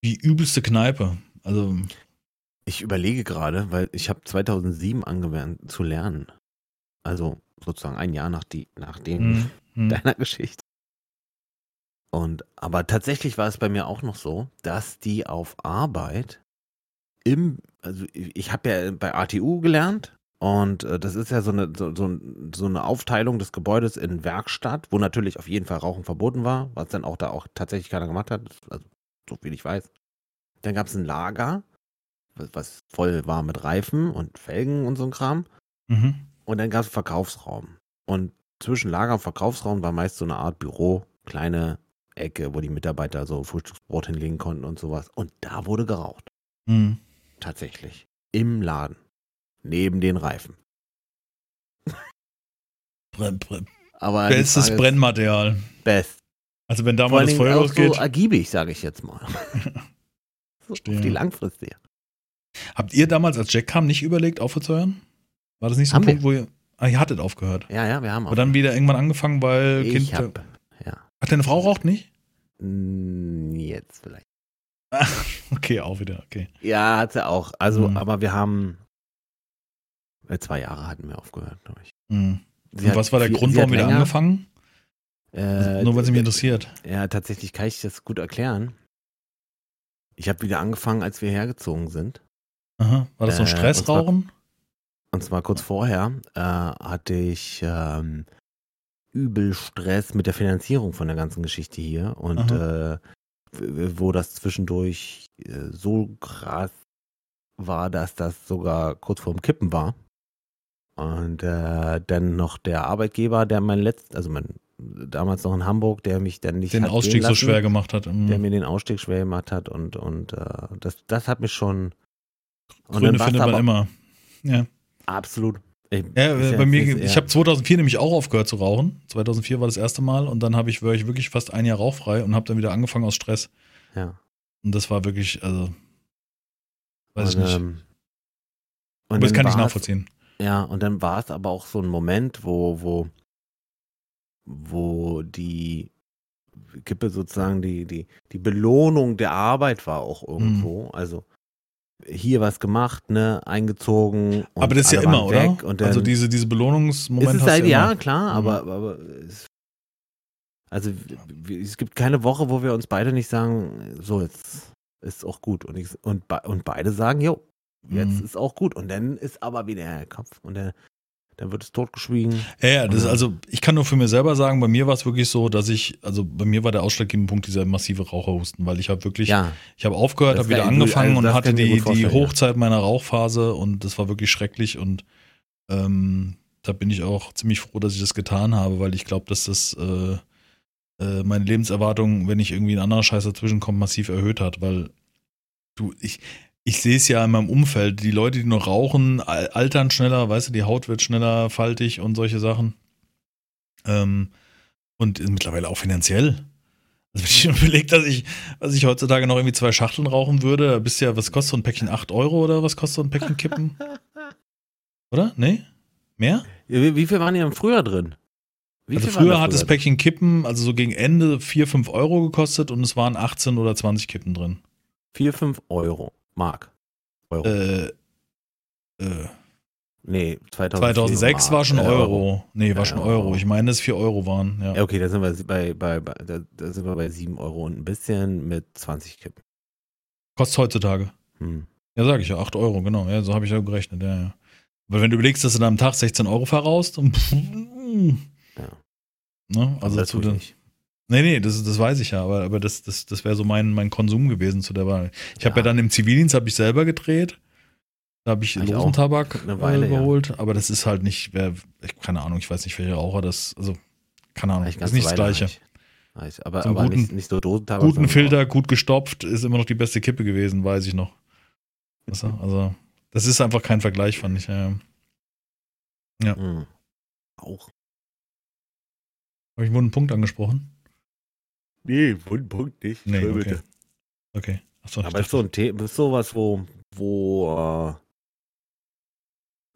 wie übelste Kneipe. Also ich überlege gerade, weil ich habe 2007 angewandt zu lernen. Also sozusagen ein Jahr nach, die, nach dem mhm. deiner Geschichte. Und aber tatsächlich war es bei mir auch noch so, dass die auf Arbeit im, also ich habe ja bei ATU gelernt und äh, das ist ja so eine, so, so, so, eine Aufteilung des Gebäudes in Werkstatt, wo natürlich auf jeden Fall Rauchen verboten war, was dann auch da auch tatsächlich keiner gemacht hat, also so viel ich weiß. Dann gab es ein Lager, was, was, voll war mit Reifen und Felgen und so ein Kram. Mhm. Und dann gab es Verkaufsraum. Und zwischen Lager und Verkaufsraum war meist so eine Art Büro, kleine Ecke, wo die Mitarbeiter so Frühstücksbrot hinlegen konnten und sowas. Und da wurde geraucht. Mhm. Tatsächlich. Im Laden neben den Reifen. Brenn, brenn. Aber Bestes Brennmaterial. Best. Also wenn da mal das Feuer losgeht. so ergiebig, sage ich jetzt mal. so auf die langfristige. Habt ihr damals, als Jack kam, nicht überlegt, aufzuhören? War das nicht so ein Punkt, wo ihr. Ah, ihr hattet aufgehört. Ja, ja, wir haben aufgehört. Und dann wieder irgendwann angefangen, weil ich Kind. Hab, ja. Ach, deine Frau raucht nicht? Jetzt vielleicht. okay, auch wieder, okay. Ja, hat sie auch. Also, mhm. aber wir haben zwei Jahre hatten wir aufgehört, glaube ich. Mhm. Und was war der Grund, warum wir angefangen? Äh, Nur weil es mich interessiert. Ja, tatsächlich kann ich das gut erklären. Ich habe wieder angefangen, als wir hergezogen sind. Aha. War das so ein äh, Stressrauchen? Und, und zwar, kurz vorher äh, hatte ich ähm, übel Stress mit der Finanzierung von der ganzen Geschichte hier und äh, wo das zwischendurch äh, so krass war, dass das sogar kurz vorm Kippen war. Und äh, dann noch der Arbeitgeber, der mein letztes, also mein damals noch in Hamburg, der mich dann nicht den Ausstieg lassen, so schwer gemacht hat, mhm. der mir den Ausstieg schwer gemacht hat und und äh, das das hat mich schon und Gründe findet man immer. Ja. Absolut. Ich, ja, ja, bei mir, ich habe 2004 nämlich auch aufgehört zu rauchen. 2004 war das erste Mal und dann habe ich wirklich, wirklich fast ein Jahr rauchfrei und habe dann wieder angefangen aus Stress. Ja. Und das war wirklich, also, weiß und, ich nicht. Ähm, und das kann ich nachvollziehen. Ja, und dann war es aber auch so ein Moment, wo, wo, wo die Kippe sozusagen die, die, die Belohnung der Arbeit war auch irgendwo. Mhm. Also hier was gemacht, ne, eingezogen. und Aber das ist ja immer, oder? weg Und dann, also diese, diese Belohnungsmomente ist es halt, ja, immer. klar, Mhm. aber, aber es, also es gibt keine Woche, wo wir uns beide nicht sagen, so jetzt ist auch gut. Und, ich, und, und beide sagen, jo, jetzt Mhm. ist auch gut. Und dann ist aber wieder der Kopf und dann, dann wird es totgeschwiegen. Ja, ja, das, Ja. also ich kann nur für mir selber sagen, bei mir war es wirklich so, dass ich, also bei mir war der ausschlaggebende Punkt dieser massive Raucherhusten, weil ich habe wirklich, Ja, ich habe aufgehört, habe wieder angefangen also und hatte ich die, die vorstellen, ja. Hochzeit meiner Rauchphase und das war wirklich schrecklich und ähm, da bin ich auch ziemlich froh, dass ich das getan habe, weil ich glaube, dass das äh, äh, meine Lebenserwartung, wenn nicht irgendwie ein anderer Scheiß dazwischen kommt, massiv erhöht hat, weil du, ich, ich sehe es ja in meinem Umfeld, die Leute, die noch rauchen, al- altern schneller, weißt du, die Haut wird schneller faltig und solche Sachen. Ähm, und mittlerweile auch finanziell. Also wenn ich mir überlege, dass ich, dass ich heutzutage noch irgendwie zwei Schachteln rauchen würde, da bist du ja, was kostet so ein Päckchen? 8 Euro oder was kostet so ein Päckchen Kippen? Oder? Nee? Mehr? wie, wie viel waren die denn früher drin? Wie also früher da hat das? Päckchen Kippen, also so gegen Ende 4, 5 Euro gekostet und es waren 18 oder 20 Kippen drin. 4, 5 Euro. Mark. Euro. Äh, äh, nee, 2004 2006 war schon äh, Euro. Nee, war schon Euro. Euro. Ich meine, es 4 Euro waren. Ja. Ja, okay, da sind wir bei, bei, bei da, sind wir bei 7 Euro und ein bisschen mit 20 Kippen. Kostet heutzutage. Hm. Ja, sag ich ja, 8 Euro, genau. Ja, so habe ich ja gerechnet, ja, ja. Aber wenn du überlegst, dass du da am Tag 16 Euro verraust, und Ja. ne, also das zu den, nicht. Nee, nee, das, das weiß ich ja, aber, aber das, das, das wäre so mein, mein Konsum gewesen zu der Wahl. Ich habe Ja. ja dann im Zivildienst habe ich selber gedreht. Da habe ich Ich losen auch. Tabak Eine Weile, äh, ja. geholt, aber das ist halt nicht, wer, keine Ahnung, ich weiß nicht, welcher Raucher das, also, keine Ahnung, ist nicht das Gleiche. Eigentlich. Aber, So aber guten- nicht, nicht so Dosentabak. Guten Filter, gut gestopft, ist immer noch die beste Kippe gewesen, weiß ich noch. Du? Also, das ist einfach kein Vergleich, fand ich. Ja. Auch. Hm. auch. Habe ich wohl einen Punkt angesprochen? Nee, Wundpunkt nicht. Nee, okay. bitte. Okay. Achso, Aber ist so ein Thema, ist sowas, wo, wo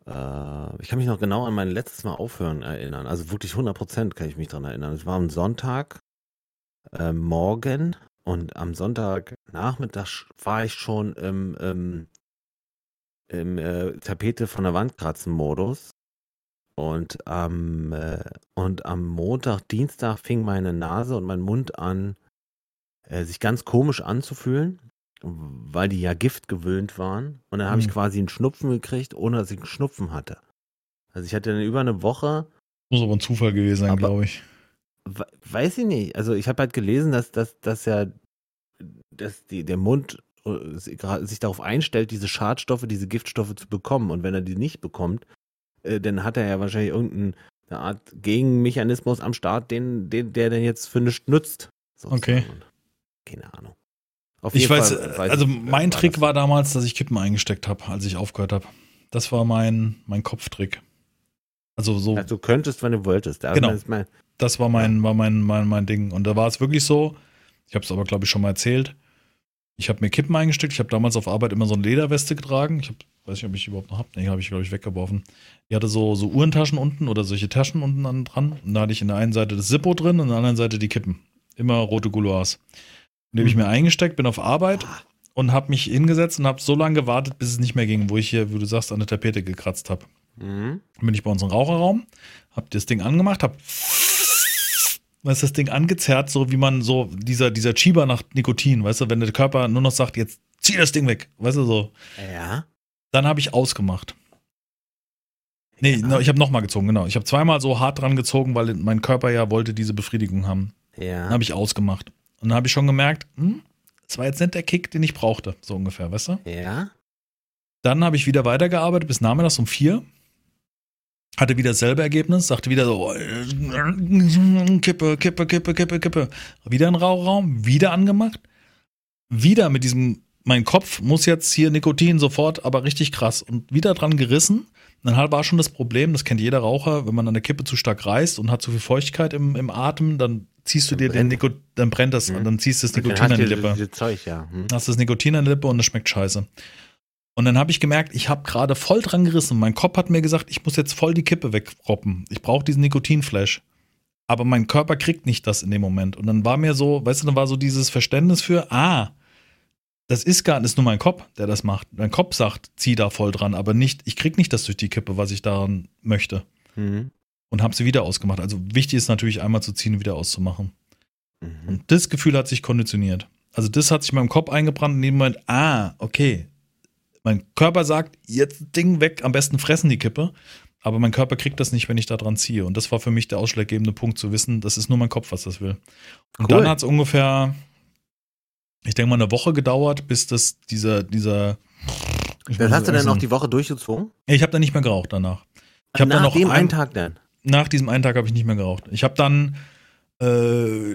äh, äh, ich kann mich noch genau an mein letztes Mal aufhören erinnern. Also wirklich 100% kann ich mich dran erinnern. Es war am Sonntag äh, morgen und am Sonntagnachmittag war ich schon im, im, im äh, Tapete von der Wand kratzen Modus. Und am, äh, und am Montag, Dienstag fing meine Nase und mein Mund an, äh, sich ganz komisch anzufühlen, weil die ja Gift gewöhnt waren. Und dann habe ich Mhm. quasi einen Schnupfen gekriegt, ohne dass ich einen Schnupfen hatte. Also ich hatte dann über eine Woche, Muss aber ein Zufall gewesen sein, glaube ich. we- weiß ich nicht, also ich habe halt gelesen, dass, dass, dass ja dass die, der Mund äh, sich darauf einstellt, diese Schadstoffe, diese Giftstoffe zu bekommen. Und wenn er die nicht bekommt, äh, dann hat er ja wahrscheinlich irgendeine Art Gegenmechanismus am Start, den, den, der dann jetzt für nichts nützt. Okay. sozusagen. Keine Ahnung. Auf Ich weiß, Fall weiß also ich, äh, mein Trick das. war damals, dass ich Kippen eingesteckt habe, als ich aufgehört habe. Das war mein, mein Kopftrick. Also so, Also du könntest, wenn du wolltest. Aber Genau. das mein, das war mein, war mein, mein, mein Ding. Und da war es wirklich so, ich habe es aber, glaube ich, schon mal erzählt. Ich habe mir Kippen eingesteckt. Ich habe damals auf Arbeit immer so eine Lederweste getragen. Ich hab, weiß nicht, ob ich die überhaupt noch habe. Nee, habe ich, glaube ich, weggeworfen. Die hatte so, so Uhrentaschen unten oder solche Taschen unten an, dran. Und da hatte ich in der einen Seite das Zippo drin und in der anderen Seite die Kippen. Immer rote Gouloirs. Die habe ich mir eingesteckt, bin auf Arbeit und habe mich hingesetzt und habe so lange gewartet, bis es nicht mehr ging, wo ich hier, wie du sagst, an der Tapete gekratzt habe. Mhm. Dann bin ich bei uns im Raucherraum, hab das Ding angemacht, hab weißt, du, das Ding angezerrt, so wie man so, dieser, dieser Schieber nach Nikotin, weißt du, wenn der Körper nur noch sagt, jetzt zieh das Ding weg, weißt du, so. Ja. Dann habe ich ausgemacht. Nee, no, ich habe nochmal gezogen, genau. Ich habe zweimal so hart dran gezogen, weil mein Körper ja wollte diese Befriedigung haben. Ja. Dann habe ich ausgemacht. Und dann habe ich schon gemerkt, hm, das war jetzt nicht der Kick, den ich brauchte, so ungefähr, weißt du? ja. Dann habe ich wieder weitergearbeitet bis nachmittags um vier. Hatte wieder dasselbe Ergebnis, sagte wieder so, äh, Kippe, Kippe, Kippe, Kippe, Kippe. Wieder ein Rauchraum, wieder angemacht. Wieder mit diesem, mein Kopf muss jetzt hier Nikotin sofort, aber richtig krass. Und wieder dran gerissen. Dann war schon das Problem, das kennt jeder Raucher, wenn man an der Kippe zu stark reißt und hat zu viel Feuchtigkeit im, im Atem, dann ziehst du Dann dir den brennt. Nikotin, dann brennt das Mhm. und dann ziehst du das Nikotin an die Lippe Zeug, ja. Hm. hast das Nikotin an der Lippe und es schmeckt scheiße. Und dann habe ich gemerkt, ich habe gerade voll dran gerissen. Mein Kopf hat mir gesagt, ich muss jetzt voll die Kippe wegproppen. Ich brauche diesen Nikotinflash. Aber mein Körper kriegt nicht das in dem Moment. Und dann war mir so, weißt du, dann war so dieses Verständnis für, ah, das ist gar nicht nur mein Kopf, der das macht. Mein Kopf sagt, zieh da voll dran, aber nicht, ich krieg nicht das durch die Kippe, was ich daran möchte. Mhm. Und habe sie wieder ausgemacht. Also wichtig ist natürlich einmal zu ziehen und wieder auszumachen. Mhm. Und das Gefühl hat sich konditioniert. Also das hat sich in meinem Kopf eingebrannt in dem Moment, ah, okay. Mein Körper sagt, jetzt Ding weg, am besten fressen die Kippe. Aber mein Körper kriegt das nicht, wenn ich da dran ziehe. Und das war für mich der ausschlaggebende Punkt zu wissen, das ist nur mein Kopf, was das will. Und Cool. dann hat es ungefähr, ich denke mal, eine Woche gedauert, bis das dieser, dieser. muss hast du denn auch die Woche durchgezogen? Ich habe dann nicht mehr geraucht danach. Ich habe Nach dann noch dem ein, einen Tag dann. nach diesem einen Tag habe ich nicht mehr geraucht. Ich habe dann, äh,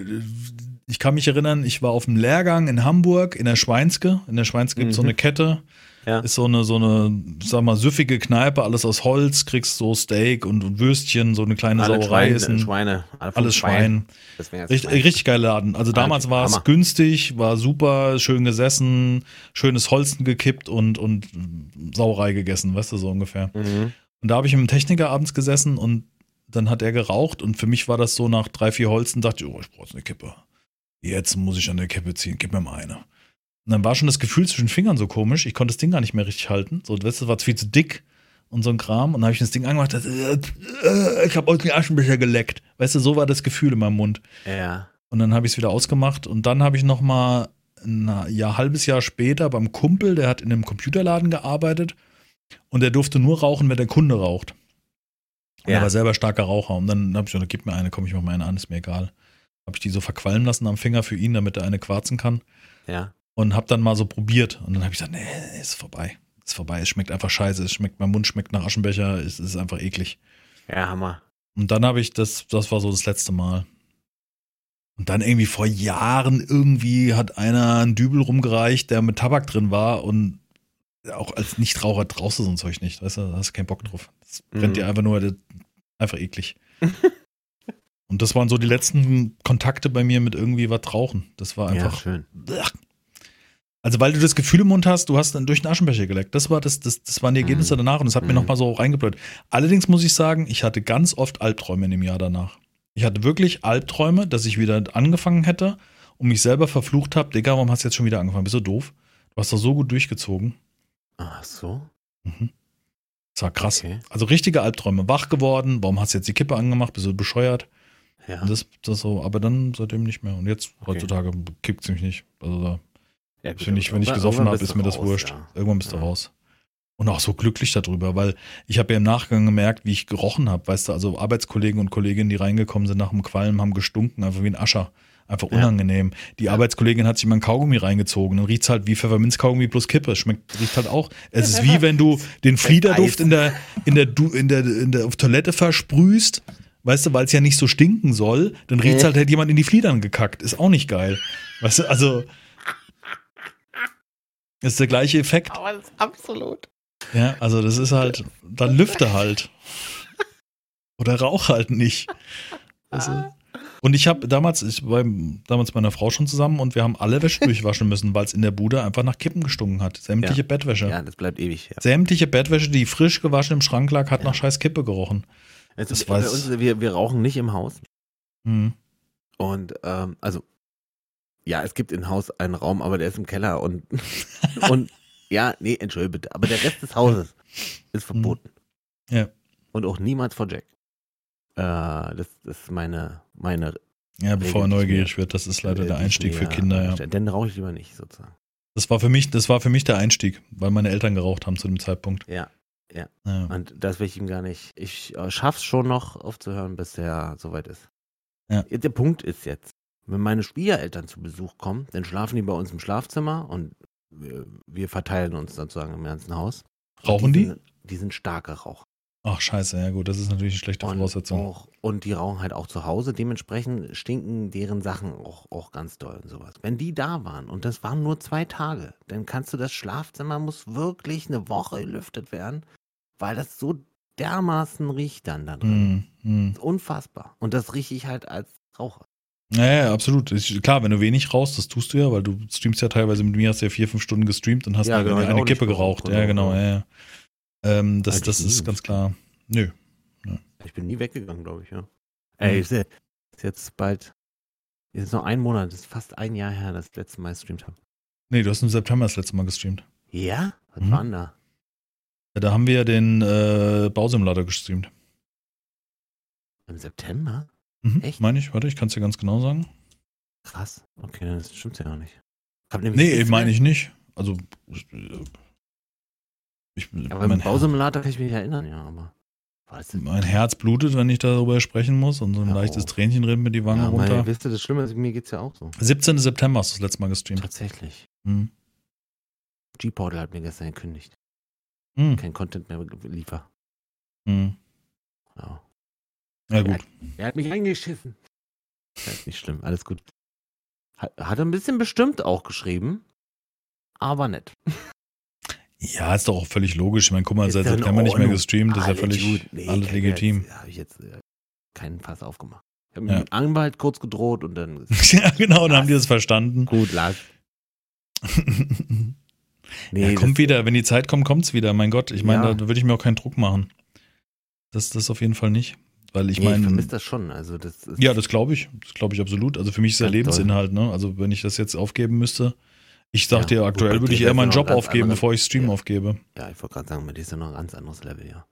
ich kann mich erinnern, ich war auf dem Lehrgang in Hamburg in der Schweinske. In der Schweinske gibt es so Mhm. eine Kette. Ja. Ist so eine, so eine, sag mal, süffige Kneipe, alles aus Holz, kriegst so Steak und, Würstchen, so eine kleine Alle Sauerei Schweine, ist ein, Schweine. alle alles Schwein. Heißt es Richtig, Schwein. richtig geiler Laden. Also damals war es günstig, war super, schön gesessen, schönes Holzen gekippt und, und Sauerei gegessen, weißt du, so ungefähr. Mhm. Und da habe ich mit dem Techniker abends gesessen und dann hat er geraucht und für mich war das so nach drei, vier Holzen, dachte ich, oh, ich brauche jetzt eine Kippe. Jetzt muss ich an der Kippe ziehen, gib mir mal eine. Und dann war schon das Gefühl zwischen den Fingern so komisch, ich konnte das Ding gar nicht mehr richtig halten. So, weißt du, das war viel zu dick und so ein Kram. Und dann habe ich das Ding angemacht, das, äh, äh, ich habe aus den Aschenbecher geleckt. Weißt du, so war das Gefühl in meinem Mund. Ja. Und dann habe ich es wieder ausgemacht und dann habe ich noch mal ein Jahr, halbes Jahr später beim Kumpel, der hat in einem Computerladen gearbeitet und der durfte nur rauchen, wenn der Kunde raucht. Und Ja. Er war selber starker Raucher und dann habe ich gesagt, gib mir eine, komm, ich mach mal eine an, ist mir egal. Habe ich die so verqualmen lassen am Finger für ihn, damit er eine quarzen kann Ja. Und habe dann mal so probiert und dann habe ich gesagt, nee, ist vorbei. Ist vorbei, es schmeckt einfach scheiße, es schmeckt, mein Mund schmeckt nach Aschenbecher, es ist einfach eklig. Ja, Hammer. Und dann habe ich das, das war so das letzte Mal. Und dann irgendwie vor Jahren irgendwie hat einer einen Dübel rumgereicht, der mit Tabak drin war und auch als Nichtraucher traust du so ein Zeug nicht, weißt du, da hast du keinen Bock drauf. Das brennt Mhm. dir einfach nur, einfach eklig. und das waren so die letzten Kontakte bei mir mit irgendwie was rauchen. Das war Ja, einfach. schön. Also weil du das Gefühl im Mund hast, du hast dann durch den Aschenbecher geleckt. Das war das, das, das waren die Ergebnisse Mhm. danach und das hat mir Mhm. nochmal so reingeblöd. Allerdings muss ich sagen, ich hatte ganz oft Albträume in dem Jahr danach. Ich hatte wirklich Albträume, dass ich wieder angefangen hätte und mich selber verflucht habe, Digga, warum hast du jetzt schon wieder angefangen? Bist du doof? Du hast doch so gut durchgezogen. Ach so. Mhm. Das war krass. Okay. Also richtige Albträume. Wach geworden, warum hast du jetzt die Kippe angemacht? Bist du bescheuert? Ja. Das, das so, aber dann seitdem nicht mehr. Und jetzt Okay. heutzutage kickt es mich nicht. Also da ja, gut, Finde ich, wenn ich gesoffen habe, ist mir das raus, wurscht. ja. Irgendwann bist du Ja. raus. Und auch so glücklich darüber, weil ich habe ja im Nachgang gemerkt, wie ich gerochen habe. Weißt du, also Arbeitskollegen und Kolleginnen, die reingekommen sind nach dem Qualm, haben gestunken, einfach wie ein Ascher. Einfach Ja. unangenehm. Die Arbeitskollegin hat sich mal ein Kaugummi reingezogen. Dann riecht's halt wie Pfefferminzkaugummi plus Kippe. Schmeckt, riecht halt auch. Es ist wie wenn du den Fliederduft in der, in der, Du- in der, in der auf Toilette versprühst. Weißt du, weil es ja nicht so stinken soll, dann riecht's Nee. halt, hätte jemand in die Fliedern gekackt. Ist auch nicht geil. Weißt du, also. Ist der gleiche Effekt. Aber das ist absolut. Ja, also das ist halt, dann lüfte halt. Oder rauch halt nicht. Ist, und ich habe damals, ich war damals mit meiner Frau schon zusammen und wir haben alle Wäsche durchwaschen müssen, weil es in der Bude einfach nach Kippen gestunken hat. Sämtliche Ja. Bettwäsche. Ja, das bleibt ewig. Ja. Sämtliche Bettwäsche, die frisch gewaschen im Schrank lag, hat Ja. nach scheiß Kippe gerochen. Also, Das bei weiß- uns, wir, wir rauchen nicht im Haus. Hm. Und ähm, also, ja, es gibt im Haus einen Raum, aber der ist im Keller und, und ja, nee, entschuldige bitte. Aber der Rest des Hauses ist verboten. Hm. Ja. Und auch niemals vor Jack. Äh, das, das ist meine, meine Ja, bevor er neugierig wird, das ist leider der Einstieg für Kinder, ja. Dann rauche ich lieber nicht, sozusagen. Das war für mich, das war für mich der Einstieg, weil meine Eltern geraucht haben zu dem Zeitpunkt. Ja. Ja. Und das will ich ihm gar nicht. Ich äh, schaff's schon noch aufzuhören, bis er soweit ist. Ja. Der Punkt ist jetzt, wenn meine Schwiegereltern zu Besuch kommen, dann schlafen die bei uns im Schlafzimmer und wir, wir verteilen uns sozusagen im ganzen Haus. Rauchen die? Sind, die sind starke Raucher. Ach scheiße, ja gut, das ist natürlich eine schlechte Und, Voraussetzung. auch, und die rauchen halt auch zu Hause. Dementsprechend stinken deren Sachen auch, auch ganz doll und sowas. Wenn die da waren und das waren nur zwei Tage, dann kannst du das Schlafzimmer muss wirklich eine Woche gelüftet werden, weil das so dermaßen riecht dann da drin. Hm, hm. Unfassbar. Und das rieche ich halt als Raucher. Ja, ja, absolut. Ist, klar, wenn du wenig raus, das tust du ja, weil du streamst ja teilweise mit mir, hast ja vier, fünf Stunden gestreamt und hast Ja, eine, genau, eine Kippe geraucht. geraucht, Ja, genau, ja, ja. Ähm, das das ist ganz klar. Nö. Ich bin nie weggegangen, glaube ich, ja. Ey, ist, ist jetzt bald, ist jetzt noch ein Monat, ist fast ein Jahr her, dass ich das letzte Mal gestreamt habe. Nee, du hast im September das letzte Mal gestreamt. Ja? Was Mhm. war denn da? Ja, da haben wir ja den äh, Bausimulator gestreamt. Im September? Mhm, Echt? Meine ich, warte, ich kann es dir ganz genau sagen. Krass. Okay, das stimmt ja noch nicht. Ich hab Nee, meine ich nicht. Also, äh, ich, Aber im Bausimulator kann ich mich erinnern, ja, aber. Mein Herz blutet, wenn ich darüber sprechen muss und so ein Hör leichtes auf. Tränchen rinnt mir die Wange ja, runter. Meine, wisst ihr, das Schlimme ist, mir geht's ja auch so. 17. September hast du das letzte Mal gestreamt. Tatsächlich. Mhm. G-Portal hat mir gestern gekündigt. Mhm. Kein Content mehr liefer. Mhm. Ja. Ja, gut. Er hat mich eingeschissen. Ja, ist nicht schlimm, alles gut. Hat, hat er ein bisschen bestimmt auch geschrieben, aber nett. Ja, ist doch auch völlig logisch. Ich meine, guck mal, seit ja September nicht mehr gestreamt, ist ja Alles völlig gut. Nee, alles legitim. Jetzt, habe ich jetzt äh, keinen Fass aufgemacht. Ich habe Ja. mit dem Anwalt kurz gedroht und dann ja, genau, dann haben die das verstanden. gut, lass. Nee, ja, kommt wieder, wenn die Zeit kommt, kommt's wieder. Mein Gott, ich meine, Ja. da würde ich mir auch keinen Druck machen. Das, das auf jeden Fall nicht. Weil ich nee, ich meine, vermisse das schon. Also das ist, ja, das glaube ich. Das glaube ich absolut. Also für mich ist ja Lebensinhalt, ne? Also wenn ich das jetzt aufgeben müsste, ich sag Ja, dir, aktuell würde ich eher meinen ja Job aufgeben, andere- bevor ich Stream Ja. aufgebe. ja, ich wollte gerade sagen, bei dir ist ja noch ein ganz anderes Level, ja.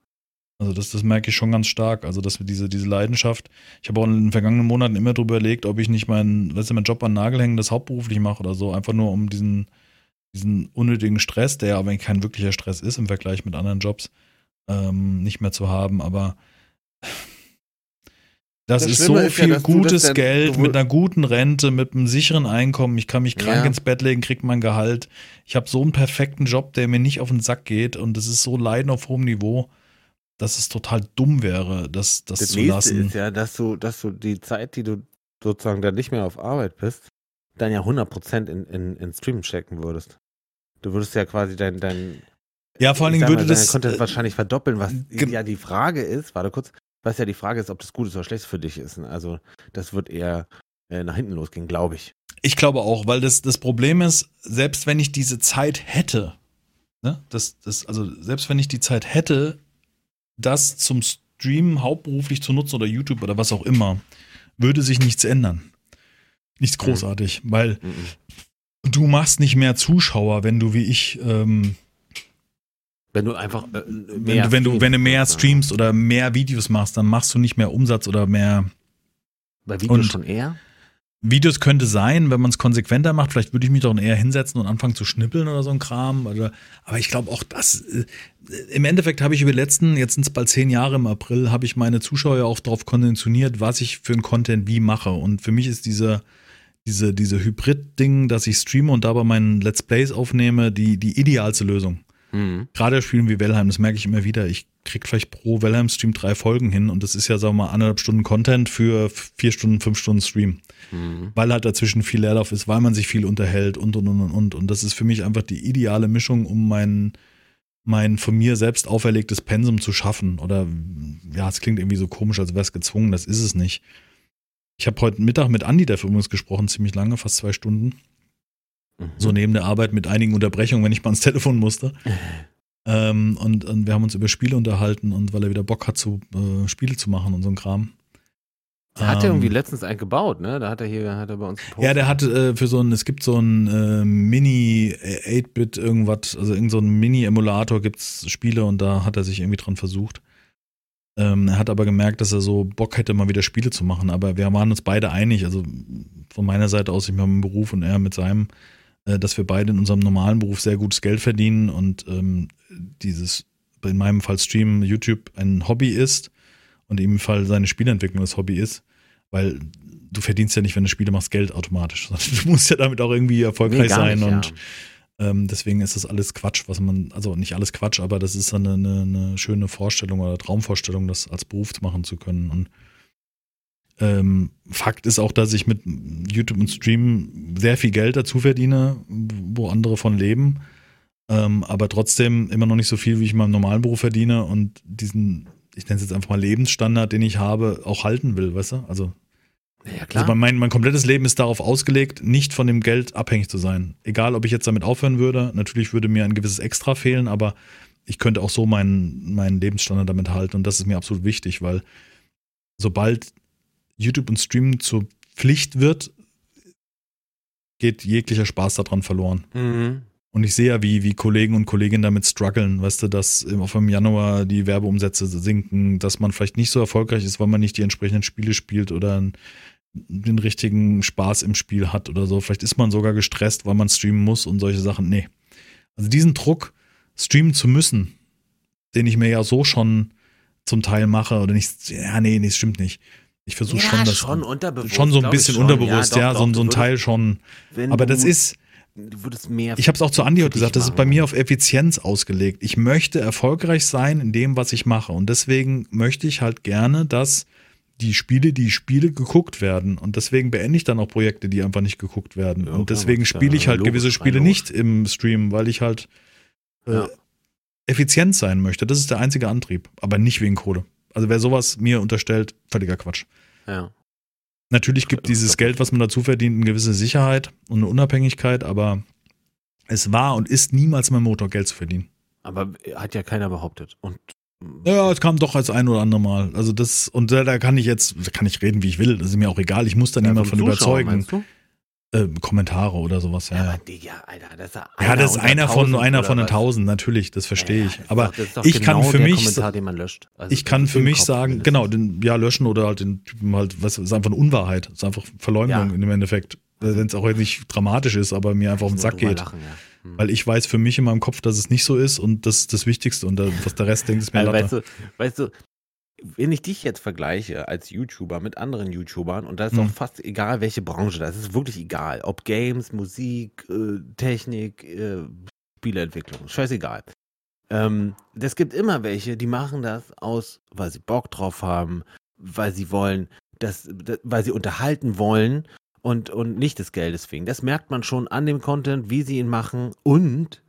Also das, das merke ich schon ganz stark. Also dass wir diese, diese Leidenschaft, ich habe auch in den vergangenen Monaten immer drüber überlegt, ob ich nicht meinen, weißt du, meinen Job an Nagel hängen, das hauptberuflich mache oder so, einfach nur um diesen, diesen unnötigen Stress, der aber kein wirklicher Stress ist im Vergleich mit anderen Jobs, ähm, nicht mehr zu haben. Aber das, Das ist so ist ja, viel das gutes Geld mit einer guten Rente, mit einem sicheren Einkommen. Ich kann mich krank Ja. ins Bett legen, krieg mein Gehalt. Ich habe so einen perfekten Job, der mir nicht auf den Sack geht und es ist so Leiden auf hohem Niveau, dass es total dumm wäre, das, das, Das zu lassen. ist ja, dass du, dass du die Zeit, die du sozusagen dann nicht mehr auf Arbeit bist, dann ja 100% in, in, in Stream checken würdest. Du würdest ja quasi dein, dein ja, vor allen Dingen würde mal, dein das. Content äh, wahrscheinlich verdoppeln, was ja die Frage ist, warte kurz, was ja die Frage ist, ob das gut ist oder schlecht für dich ist. Also das wird eher äh, nach hinten losgehen, glaube ich. Ich glaube auch, weil das, das Problem ist, selbst wenn ich diese Zeit hätte, ne, das, das, also selbst wenn ich die Zeit hätte, das zum Streamen hauptberuflich zu nutzen oder YouTube oder was auch immer, würde sich nichts ändern. Nichts Mhm. großartig, weil Mhm. du machst nicht mehr Zuschauer, wenn du wie ich, ähm, Wenn du einfach äh, wenn, mehr du, wenn du, wenn du mehr streamst, oder mehr Videos machst, dann machst du nicht mehr Umsatz oder mehr Bei Videos Und- schon eher? Videos könnte sein, wenn man es konsequenter macht. Vielleicht würde ich mich doch eher hinsetzen und anfangen zu schnippeln oder so ein Kram. Oder, aber ich glaube auch, das äh, im Endeffekt habe ich über die letzten, jetzt sind es bald zehn Jahre im April, habe ich meine Zuschauer auch darauf konditioniert, was ich für ein Content wie mache. Und für mich ist diese, diese, diese Hybrid-Ding, dass ich streame und dabei meinen Let's Plays aufnehme, die, die idealste Lösung. Mhm. Gerade Spielen wie Valheim, das merke ich immer wieder. Ich krieg vielleicht pro Valheim-Stream drei Folgen hin und das ist ja, sagen wir mal, anderthalb Stunden Content für vier Stunden, fünf Stunden Stream Mhm. weil halt dazwischen viel Leerlauf ist, weil man sich viel unterhält und und und und und. Und das ist für mich einfach die ideale Mischung, um mein, mein von mir selbst auferlegtes Pensum zu schaffen. Oder ja, es klingt irgendwie so komisch, als wäre es gezwungen, das ist es nicht. Ich habe heute Mittag mit Andi dafür übrigens gesprochen, ziemlich lange, fast zwei Stunden. Mhm. So neben der Arbeit mit einigen Unterbrechungen, wenn ich mal ans Telefon musste. Ähm, und, und wir haben uns über Spiele unterhalten und weil er wieder Bock hat, zu, äh, Spiele zu machen und so ein Kram. Da hat er irgendwie Ähm, letztens einen gebaut, ne? Da hat er hier, hat er bei uns gepostet. Ja, der hat äh, für so ein, es gibt so ein äh, Mini 8-Bit irgendwas, also irgend so ein Mini-Emulator gibt's Spiele und da hat er sich irgendwie dran versucht. Ähm, er hat aber gemerkt, dass er so Bock hätte, mal wieder Spiele zu machen, aber wir waren uns beide einig, also von meiner Seite aus, ich mit meinem Beruf und er mit seinem, äh, dass wir beide in unserem normalen Beruf sehr gutes Geld verdienen und ähm, dieses, in meinem Fall Stream, YouTube ein Hobby ist und im Fall seine Spielentwicklung das Hobby ist, weil du verdienst ja nicht, wenn du Spiele machst, Geld automatisch. sondern Du musst ja damit auch irgendwie erfolgreich Nee, sein nicht, ja. und ähm, deswegen ist das alles Quatsch, was man, also nicht alles Quatsch, aber das ist dann eine, eine, eine schöne Vorstellung oder Traumvorstellung, das als Beruf machen zu können. Und ähm, Fakt ist auch, dass ich mit YouTube und Stream sehr viel Geld dazu verdiene, wo andere von leben. Ähm, aber trotzdem immer noch nicht so viel, wie ich in meinem normalen Beruf verdiene und diesen, ich nenne es jetzt einfach mal Lebensstandard, den ich habe, auch halten will, weißt du? Also Ja, klar. Also mein, mein komplettes Leben ist darauf ausgelegt, nicht von dem Geld abhängig zu sein. Egal, ob ich jetzt damit aufhören würde. Natürlich würde mir ein gewisses Extra fehlen, aber ich könnte auch so meinen, meinen Lebensstandard damit halten. Und das ist mir absolut wichtig, weil sobald YouTube und Streaming zur Pflicht wird, geht jeglicher Spaß daran verloren. Mhm. Und ich sehe ja, wie, wie Kollegen und Kolleginnen damit strugglen, weißt du, dass auf im Januar die Werbeumsätze sinken, dass man vielleicht nicht so erfolgreich ist, weil man nicht die entsprechenden Spiele spielt oder den richtigen Spaß im Spiel hat oder so. Vielleicht ist man sogar gestresst, weil man streamen muss und solche Sachen. Nee. Also diesen Druck, streamen zu müssen, den ich mir ja so schon zum Teil mache oder nicht, ja, nee, nee, das stimmt nicht. Ich versuche Ja, schon das schon unterbewusst, schon so ein bisschen schon. unterbewusst, Ja, ja, doch, so, doch, so ein Teil schon. Aber das ist, ich habe es auch zu Andi heute gesagt, das ist bei mir auf Effizienz ausgelegt. Ich möchte erfolgreich sein in dem, was ich mache. Und deswegen möchte ich halt gerne, dass die Spiele, die ich spiele, geguckt werden. Und deswegen beende ich dann auch Projekte, die einfach nicht geguckt werden. Ja, und deswegen spiele ich halt logisch, gewisse Spiele nicht im Stream, weil ich halt äh, Ja. effizient sein möchte. Das ist der einzige Antrieb. Aber nicht wegen Kohle. Also wer sowas mir unterstellt, völliger Quatsch. Ja. Natürlich gibt Das dieses Geld, was man dazu verdient, eine gewisse Sicherheit und eine Unabhängigkeit, aber es war und ist niemals mein Motor, Geld zu verdienen. Aber hat ja keiner behauptet. Und Ja, es kam doch als ein oder andere Mal. Also das, und da, da kann ich jetzt, da kann ich reden, wie ich will. Das ist mir auch egal. Ich muss da Ja, niemand von Zuschauer, überzeugen. meinst du? Äh, Kommentare oder sowas, ja. Ja, Digga, Alter, das ist ja ja das ist einer von, 1000 einer von den tausend, natürlich, das verstehe Ja, ich. Aber doch- das ich kann genau für der mich Kommentar, den man löscht. Also ich kann für mich Kopf sagen, mindestens. genau, den, ja, löschen oder halt den Typen halt, was ist einfach eine Unwahrheit. Das ist einfach Verleumdung im Endeffekt. Wenn es auch jetzt nicht dramatisch ist, aber mir einfach auf den Sack geht. Lachen. Hm. Weil ich weiß für mich in meinem Kopf, dass es nicht so ist und das ist das Wichtigste und da- was der Rest denkt, ist mir Also, weißt, du, weißt du, wenn ich dich jetzt vergleiche als YouTuber mit anderen YouTubern, und da ist Hm. auch fast egal, welche Branche, das ist wirklich egal. Ob Games, Musik, äh, Technik, äh, Spieleentwicklung, scheißegal. Ähm, es gibt immer welche, die machen das aus, weil sie Bock drauf haben, weil sie wollen, dass, dass, weil sie unterhalten wollen und, und nicht des Geldes wegen. Das merkt man schon an dem Content, wie sie ihn machen und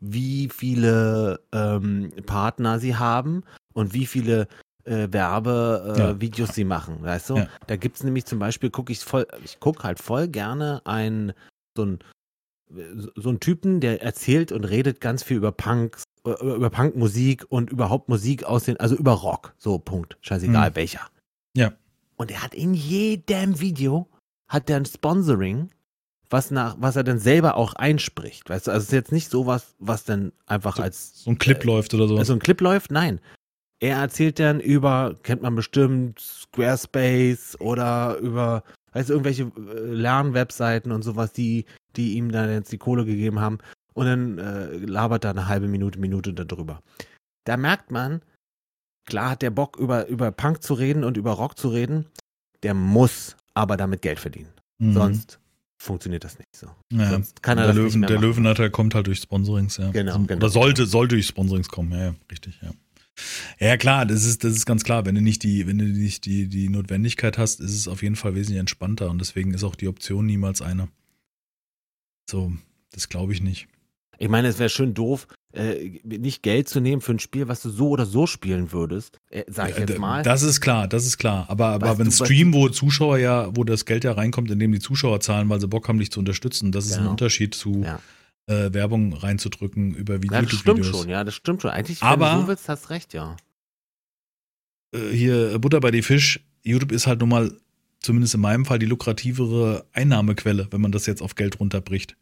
wie viele ähm, Partner sie haben und wie viele äh, Werbevideos äh, Ja. Sie machen, weißt du? Ja. Da gibt's nämlich zum Beispiel, gucke ich voll, ich gucke halt voll gerne einen, so ein so einen Typen, der erzählt und redet ganz viel über Punks, äh, über Punkmusik und überhaupt Musik aus den, also über Rock, so Punkt, scheißegal Mhm. welcher. Ja. Und er hat in jedem Video hat der ein Sponsoring, was nach, was er dann selber auch einspricht, weißt du? Also es ist jetzt nicht sowas, was dann einfach als So ein Clip äh, läuft oder so. also ein Clip läuft? Nein. Er erzählt dann über, kennt man bestimmt, Squarespace oder über, weißt du, irgendwelche äh, Lernwebseiten und sowas, die, die ihm dann jetzt die Kohle gegeben haben. Und dann äh, labert er eine halbe Minute, Minute darüber. Da merkt man, klar hat der Bock, über, über Punk zu reden und über Rock zu reden. Der muss aber damit Geld verdienen. Mhm. Sonst funktioniert das nicht so. ja. sonst kann er der das Löwen, nicht mehr Der. Löwenanteil kommt halt durch Sponsorings, ja. Genau, Also, genau. Oder sollte, soll durch Sponsorings kommen, ja, ja, richtig, ja. Ja, klar, das ist, das ist ganz klar. Wenn du nicht die, wenn du nicht die, die Notwendigkeit hast, ist es auf jeden Fall wesentlich entspannter und deswegen ist auch die Option niemals eine. So, das glaube ich nicht. Ich meine, es wäre schön doof, äh, nicht Geld zu nehmen für ein Spiel, was du so oder so spielen würdest, äh, sag ich jetzt mal. Das ist klar, das ist klar. Aber, aber Weißt wenn du, Stream, wo Zuschauer ja, wo das Geld ja reinkommt, indem die Zuschauer zahlen, weil sie Bock haben, dich zu unterstützen, das ist ein Genau. Unterschied zu Ja. Äh, Werbung reinzudrücken über ja, das stimmt schon, ja, das stimmt schon. Eigentlich, wenn Aber- du so willst, hast recht, ja. äh, hier Butter bei die Fisch, YouTube ist halt nun mal, zumindest in meinem Fall, die lukrativere Einnahmequelle, wenn man das jetzt auf Geld runterbricht.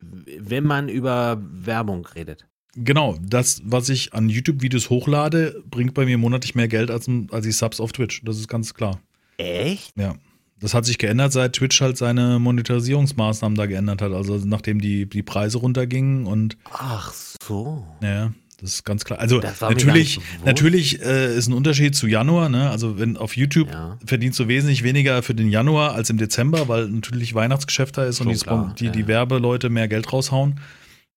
Wenn man über Werbung redet. Genau, das, was ich an YouTube-Videos hochlade, bringt bei mir monatlich mehr Geld als, als die Subs auf Twitch. Das ist ganz klar. Echt? Ja. Das hat sich geändert, seit Twitch halt seine Monetarisierungsmaßnahmen da geändert hat. Also nachdem die, die Preise runtergingen und Ach so. ja, das ist ganz klar. Also natürlich, natürlich äh, ist ein Unterschied zu Januar, ne? Also wenn auf YouTube Ja. verdienst du wesentlich weniger für den Januar als im Dezember, weil natürlich Weihnachtsgeschäft da ist und Schon die, klar, die, ja, die ja. Werbeleute mehr Geld raushauen.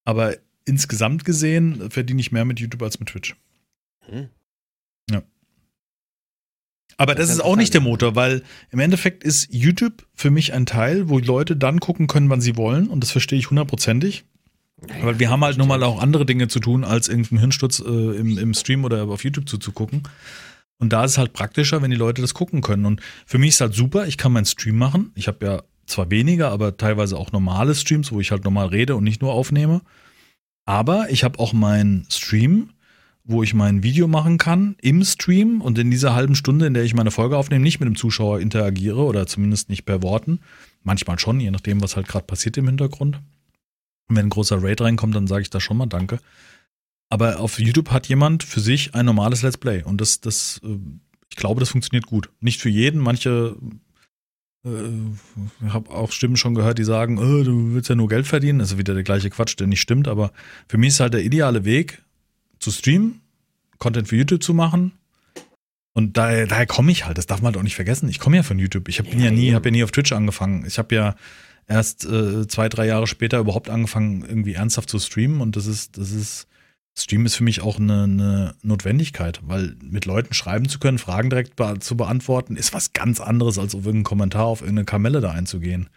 Aber insgesamt gesehen verdiene ich mehr mit YouTube als mit Twitch. Hm. Aber Das das, ist auch nicht der. Motor, weil im Endeffekt ist YouTube für mich ein Teil, wo Leute dann gucken können, wann sie wollen. Und das verstehe ich hundertprozentig. Weil wir haben halt nun mal auch andere Dinge zu tun, als irgendeinen Hirnsturz äh, im, im Stream oder auf YouTube zuzugucken. Und da ist es halt praktischer, wenn die Leute das gucken können. Und für mich ist halt super, ich kann meinen Stream machen. Ich habe ja zwar weniger, aber teilweise auch normale Streams, wo ich halt normal rede und nicht nur aufnehme. Aber ich habe auch meinen Stream, wo ich mein Video machen kann im Stream und in dieser halben Stunde, in der ich meine Folge aufnehme, nicht mit dem Zuschauer interagiere oder zumindest nicht per Worten. Manchmal schon, je nachdem, was halt gerade passiert im Hintergrund. Und wenn ein großer Raid reinkommt, dann sage ich da schon mal Danke. Aber auf YouTube hat jemand für sich ein normales Let's Play und das, das, äh, ich glaube, das funktioniert gut. Nicht für jeden. Manche äh, habe auch Stimmen schon gehört, die sagen, oh, du willst ja nur Geld verdienen. Das ist wieder der gleiche Quatsch, der nicht stimmt. Aber für mich ist halt der ideale Weg, zu streamen, Content für YouTube zu machen. Und daher, daher komme ich halt, das darf man halt auch nicht vergessen. Ich komme ja von YouTube. Ich hab, bin ja, nie, habe ja nie auf Twitch angefangen. Ich habe ja erst äh, zwei, drei Jahre später überhaupt angefangen, irgendwie ernsthaft zu streamen. Und das ist, das ist, Stream ist für mich auch eine, eine, Notwendigkeit, weil mit Leuten schreiben zu können, Fragen direkt be zu beantworten, ist was ganz anderes, als auf irgendeinen Kommentar auf irgendeine Kamelle da einzugehen.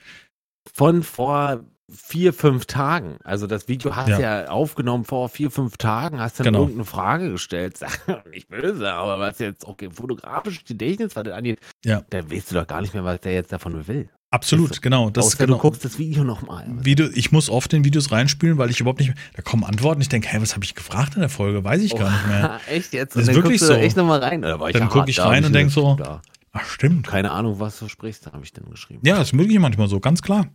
Von vor vier, fünf Tagen. Also das Video hast du ja. ja. aufgenommen vor vier, fünf Tagen, hast dann genau. irgendeine Frage gestellt. Nicht böse, aber was jetzt auch okay, fotografisches Gedächtnis, das angeht, ja. da weißt du doch gar nicht mehr, was der jetzt davon will. Absolut, weißt genau. Das Außer genau. du guckst das Video nochmal. Video, ich muss oft in Videos reinspielen, weil ich überhaupt nicht, da kommen Antworten, ich denke, hey, was habe ich gefragt in der Folge? Weiß ich oh, gar nicht mehr. echt jetzt? Das ist wirklich so. echt nochmal rein? Oder war ich dann gucke ich rein und denke so, da. ach stimmt. Keine Ahnung, was du sprichst, habe ich dann geschrieben. Ja, das ist möglich manchmal so, ganz klar.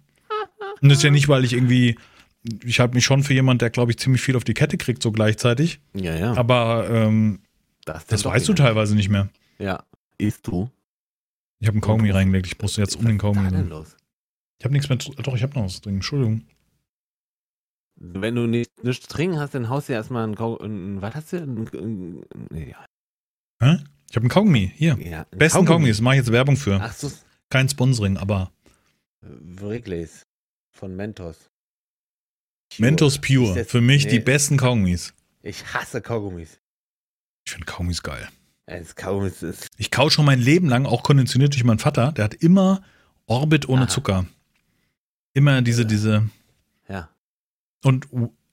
Und das ist ja nicht, weil ich irgendwie, ich halte mich schon für jemand, der, glaube ich, ziemlich viel auf die Kette kriegt, so gleichzeitig. Ja, ja. Aber ähm, das, das weißt du teilweise nicht mehr. Ja. Isst du? Ich habe einen Kaugummi reingelegt, ich brauche jetzt um den Kaugummi. Was ist denn los? Ich habe nichts mehr. Doch, ich habe noch was drin. Entschuldigung. Wenn du nicht, nichts trinken hast, dann haust du erstmal einen Kaugummi. Was hast du? Ein, ein, ja. Hä? Ich habe einen Kaugummi. Hier. Ja, Besten Kaugummi. Kaugummi. Das mache ich jetzt Werbung für. Ach so. Kein Sponsoring, aber. Wrigley's von Mentos. Pure. Mentos Pure. Für mich nee. die besten Kaugummis. Ich hasse Kaugummis. Ich finde Kaugummis geil. Das Kaugummis ist ich kau schon mein Leben lang, auch konditioniert durch meinen Vater. Der hat immer Orbit ohne Aha. Zucker. Immer diese, ja. diese. Ja. Und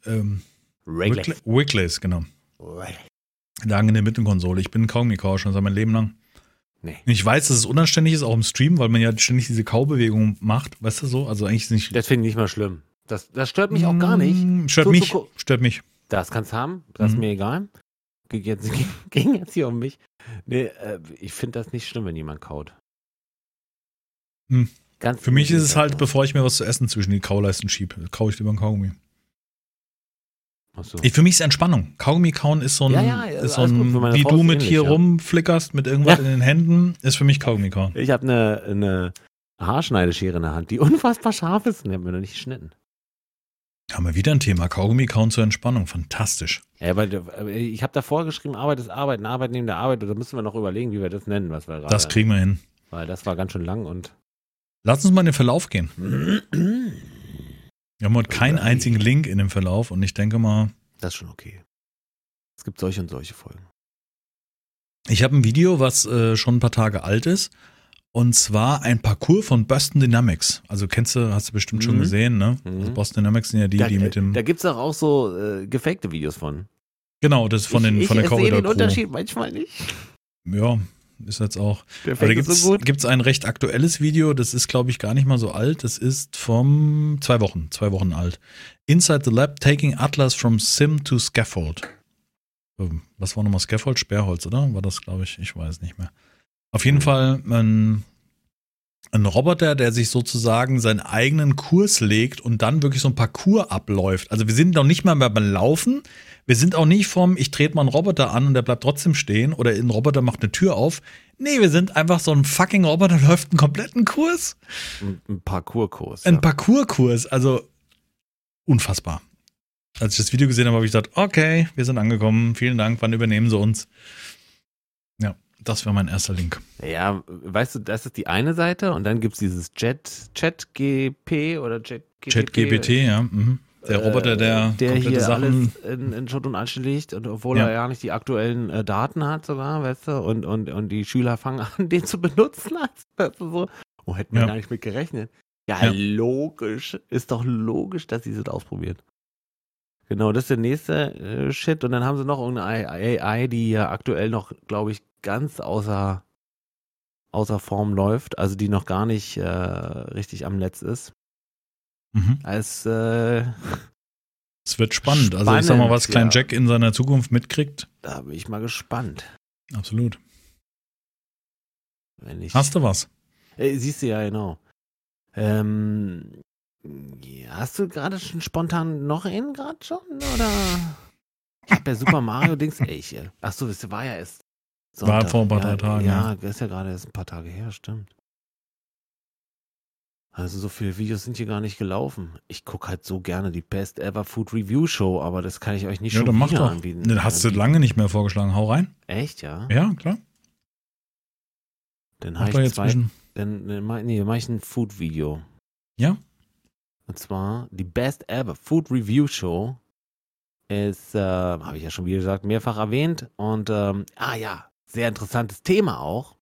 ähm, Wrigley's. Wrigley's, genau. Lagen in der Mittenkonsole. Ich bin ein Kaugummi-Kauer schon seit mein Leben lang. Nee. Ich weiß, dass es unanständig ist, auch im Stream, weil man ja ständig diese Kaubewegung macht, weißt du so? Also eigentlich ist nicht. Das finde ich nicht mal schlimm. Das, das stört mich auch gar nicht. Mm, stört so, mich. So, stört mich. Das kannst haben, das mhm. ist mir egal. Ging jetzt, ging jetzt hier um mich. Nee, äh, ich finde das nicht schlimm, wenn jemand kaut. Hm. Für mich ist es halt, bevor ich mir was zu essen zwischen die Kauleisten schiebe, kaue ich lieber einen Kaugummi. So. Ich, für mich ist Entspannung. Kaugummi kauen ist so ein, ja, ja, ist so ein wie Frau du mit ähnlich, hier ja. rumflickerst mit irgendwas in den Händen, ist für mich Kaugummi kauen. Ich habe eine, eine Haarschneideschere in der Hand, die unfassbar scharf ist und die haben wir noch nicht geschnitten. Haben wir wieder ein Thema. Kaugummi kauen zur Entspannung. Fantastisch. Ja, aber ich habe davor geschrieben, Arbeit ist Arbeit, Arbeit neben der Arbeit. Da müssen wir noch überlegen, wie wir das nennen, was wir gerade. Das kriegen wir hin. Weil das war ganz schön lang und Lass uns mal in den Verlauf gehen. Wir haben heute keinen einzigen Link in dem Verlauf und ich denke mal. Das ist schon okay. Es gibt solche und solche Folgen. Ich habe ein Video, was äh, schon ein paar Tage alt ist. Und zwar ein Parcours von Boston Dynamics. Also kennst du, hast du bestimmt mhm. schon gesehen, ne? Also mhm. Also Boston Dynamics sind ja die, da, die mit dem. Da gibt es auch so äh, gefakte Videos von. Genau, das ist von ich, den von ich der Ich sehe den Unterschied manchmal nicht. Ja, ist jetzt auch. Da gibt es so ein recht aktuelles Video, das ist, glaube ich, gar nicht mal so alt. Das ist vom zwei Wochen, zwei Wochen alt. Inside the Lab, taking Atlas from Sim to Scaffold. Ähm, was war nochmal Scaffold? Sperrholz, oder? War das, glaube ich, ich weiß nicht mehr. Auf jeden Fall ein, ein Roboter, der sich sozusagen seinen eigenen Kurs legt und dann wirklich so ein Parcours abläuft. Also wir sind noch nicht mal mehr beim Laufen, wir sind auch nicht vom, ich trete mal einen Roboter an und der bleibt trotzdem stehen oder ein Roboter macht eine Tür auf. Nee, wir sind einfach so ein fucking Roboter, läuft einen kompletten Kurs. Ein Parcourskurs. Ein ja. Parcourskurs, also unfassbar. Als ich das Video gesehen habe, habe ich gesagt, okay, wir sind angekommen, vielen Dank, wann übernehmen sie uns? Ja, das wäre mein erster Link. Ja, weißt du, das ist die eine Seite und dann gibt es dieses Jet, Chat GP oder Jet GPT. Chat GPT, ja. Mhm. Der Roboter, der, äh, der hier Sachen alles in, in Schutt und Asche liegt, und obwohl ja. er ja nicht die aktuellen äh, Daten hat sogar, weißt du, und, und, und die Schüler fangen an, den zu benutzen. Weißt du, so. Oh, hätten wir ja. gar nicht mit gerechnet. Ja, ja, logisch. Ist doch logisch, dass sie es ausprobieren. Genau, das ist der nächste äh, Shit. Und dann haben sie noch irgendeine AI, die ja aktuell noch, glaube ich, ganz außer, außer Form läuft, also die noch gar nicht äh, richtig am Netz ist. Mhm. Als äh, Es wird spannend. Also ich sag mal, was Spannend, Klein ja. Jack in seiner Zukunft mitkriegt. da bin ich mal gespannt. Absolut. Ich, Hast du was? Äh, siehst du ja, genau. Ähm, ja, hast du gerade schon spontan noch einen gerade schon? Oder? Ich hab ja Super Mario Dings. Ey, ich, äh, ach so, das war ja erst. War vor ein paar ja, Tagen, Ja, ist ja gerade erst ein paar Tage her, stimmt. Also so viele Videos sind hier gar nicht gelaufen. Ich gucke halt so gerne die Best Ever Food Review Show, aber das kann ich euch nicht Ja, schon dann mach wieder doch. anbieten. Ne, hast du lange nicht mehr vorgeschlagen. Hau rein. Echt, ja? Ja, klar. Dann Mach habe ich jetzt zwei, zwischen. Dann, dann mach, nee, mach ich ein Food-Video. Ja? Und zwar die Best Ever Food Review Show ist, äh, habe ich ja schon wie gesagt, mehrfach erwähnt. Und, ähm, ah ja, sehr interessantes Thema auch.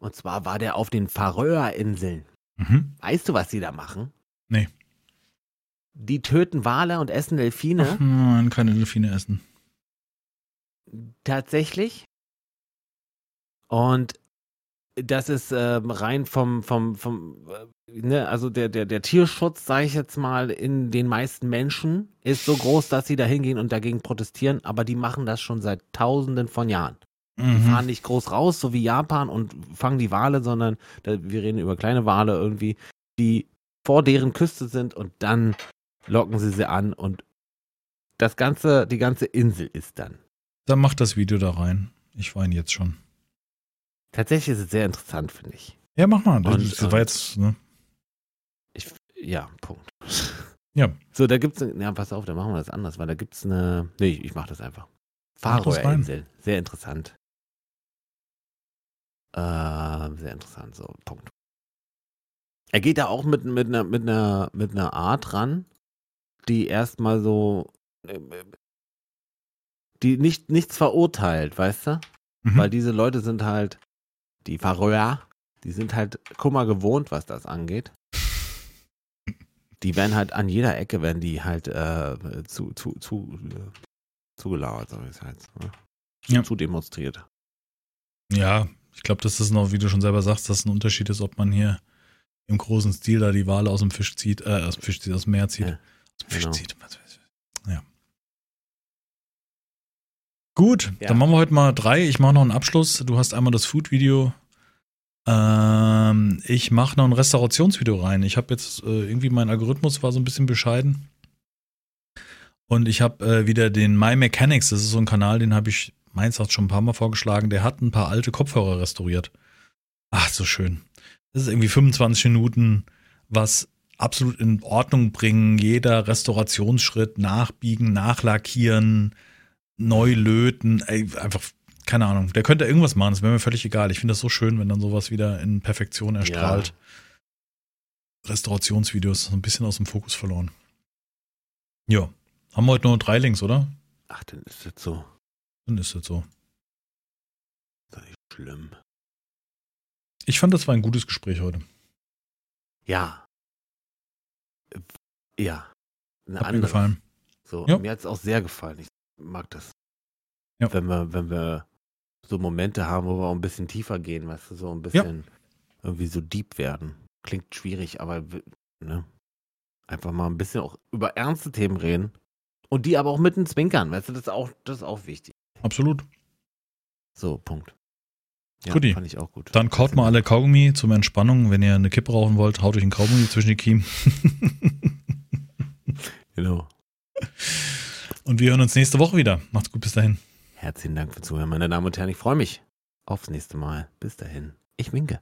Und zwar war der auf den Färöerinseln. Mhm. Weißt du, was sie da machen? Nee. Die töten Wale und essen Delfine. Ach nein, keine Delfine essen. Tatsächlich. Und das ist ähm, rein vom, vom, vom äh, ne, also der, der, der Tierschutz, sage ich jetzt mal, in den meisten Menschen ist so groß, dass sie da hingehen und dagegen protestieren, aber die machen das schon seit tausenden von Jahren. Die Mhm. fahren nicht groß raus, so wie Japan, und fangen die Wale, sondern da, wir reden über kleine Wale irgendwie, die vor deren Küste sind und dann locken sie sie an und das ganze, die ganze Insel ist dann. Dann mach das Video da rein. Ich weine jetzt schon. Tatsächlich ist es sehr interessant, finde ich. Ja, mach mal. Das, Und, das war jetzt, ne? ich. Ja, Punkt. Ja. So, da gibt's, ja, pass auf, da machen wir das anders, weil da gibt's eine, nee, ich mach das einfach. Färöerinseln, sehr interessant. Äh, sehr interessant, so, Punkt. Er geht da auch mit, mit, einer, mit, einer, mit einer Art ran, die erstmal so, äh, die nicht, nichts verurteilt, weißt du? Mhm. Weil diese Leute sind halt, die Färöer, die sind halt Kummer gewohnt, was das angeht. Die werden halt an jeder Ecke, werden die halt äh, zu, zu, zu, äh, zugelauert, sag ich jetzt. Ne? Ja. Zu demonstriert. Ja, ich glaube, das ist noch, wie du schon selber sagst, dass ein Unterschied ist, ob man hier im großen Stil da die Wale aus dem Fisch zieht, äh, aus dem Fisch zieht, aus dem Meer zieht. Ja, aus dem Fisch genau. zieht. Ja. Gut, Ja. dann machen wir heute mal drei. Ich mache noch einen Abschluss. Du hast einmal das Food-Video. Ähm, ich mache noch ein Restaurationsvideo rein. Ich habe jetzt äh, irgendwie mein Algorithmus war so ein bisschen bescheiden. Und ich habe äh, wieder den My Mechanics, das ist so ein Kanal, den habe ich meins auch schon ein paar Mal vorgeschlagen. Der hat ein paar alte Kopfhörer restauriert. Ach, so schön. Das ist irgendwie 25 Minuten, was absolut in Ordnung bringen. Jeder Restaurationsschritt nachbiegen, nachlackieren, neu löten. Ey, einfach, keine Ahnung. Der könnte irgendwas machen, das wäre mir völlig egal. Ich finde das so schön, wenn dann sowas wieder in Perfektion erstrahlt. Restaurationsvideos, so ein bisschen aus dem Fokus verloren. Ja. Haben wir heute nur drei Links, oder? Ach, dann ist das so. Dann ist das so. Das ist nicht schlimm. Ich fand, das war ein gutes Gespräch heute. Ja. Ja. Eine Hat mir gefallen. So, Ja. mir hat's auch sehr gefallen. Ich mag das. Ja. Wenn wir, wenn wir so Momente haben, wo wir auch ein bisschen tiefer gehen, weißt du, so ein bisschen irgendwie so deep werden. Klingt schwierig, aber ne? Einfach mal ein bisschen auch über ernste Themen reden. Und die aber auch mit den Zwinkern, weißt du, das ist auch, das ist auch wichtig. Absolut. So, Punkt. Ja, Guti. fand ich auch gut. Dann kaut mal alle Kaugummi zum Entspannung. Wenn ihr eine Kippe rauchen wollt, haut euch ein Kaugummi zwischen die Kiemen. Genau. Und wir hören uns nächste Woche wieder. Macht's gut, bis dahin. Herzlichen Dank fürs Zuhören, meine Damen und Herren. Ich freue mich aufs nächste Mal. Bis dahin. Ich winke.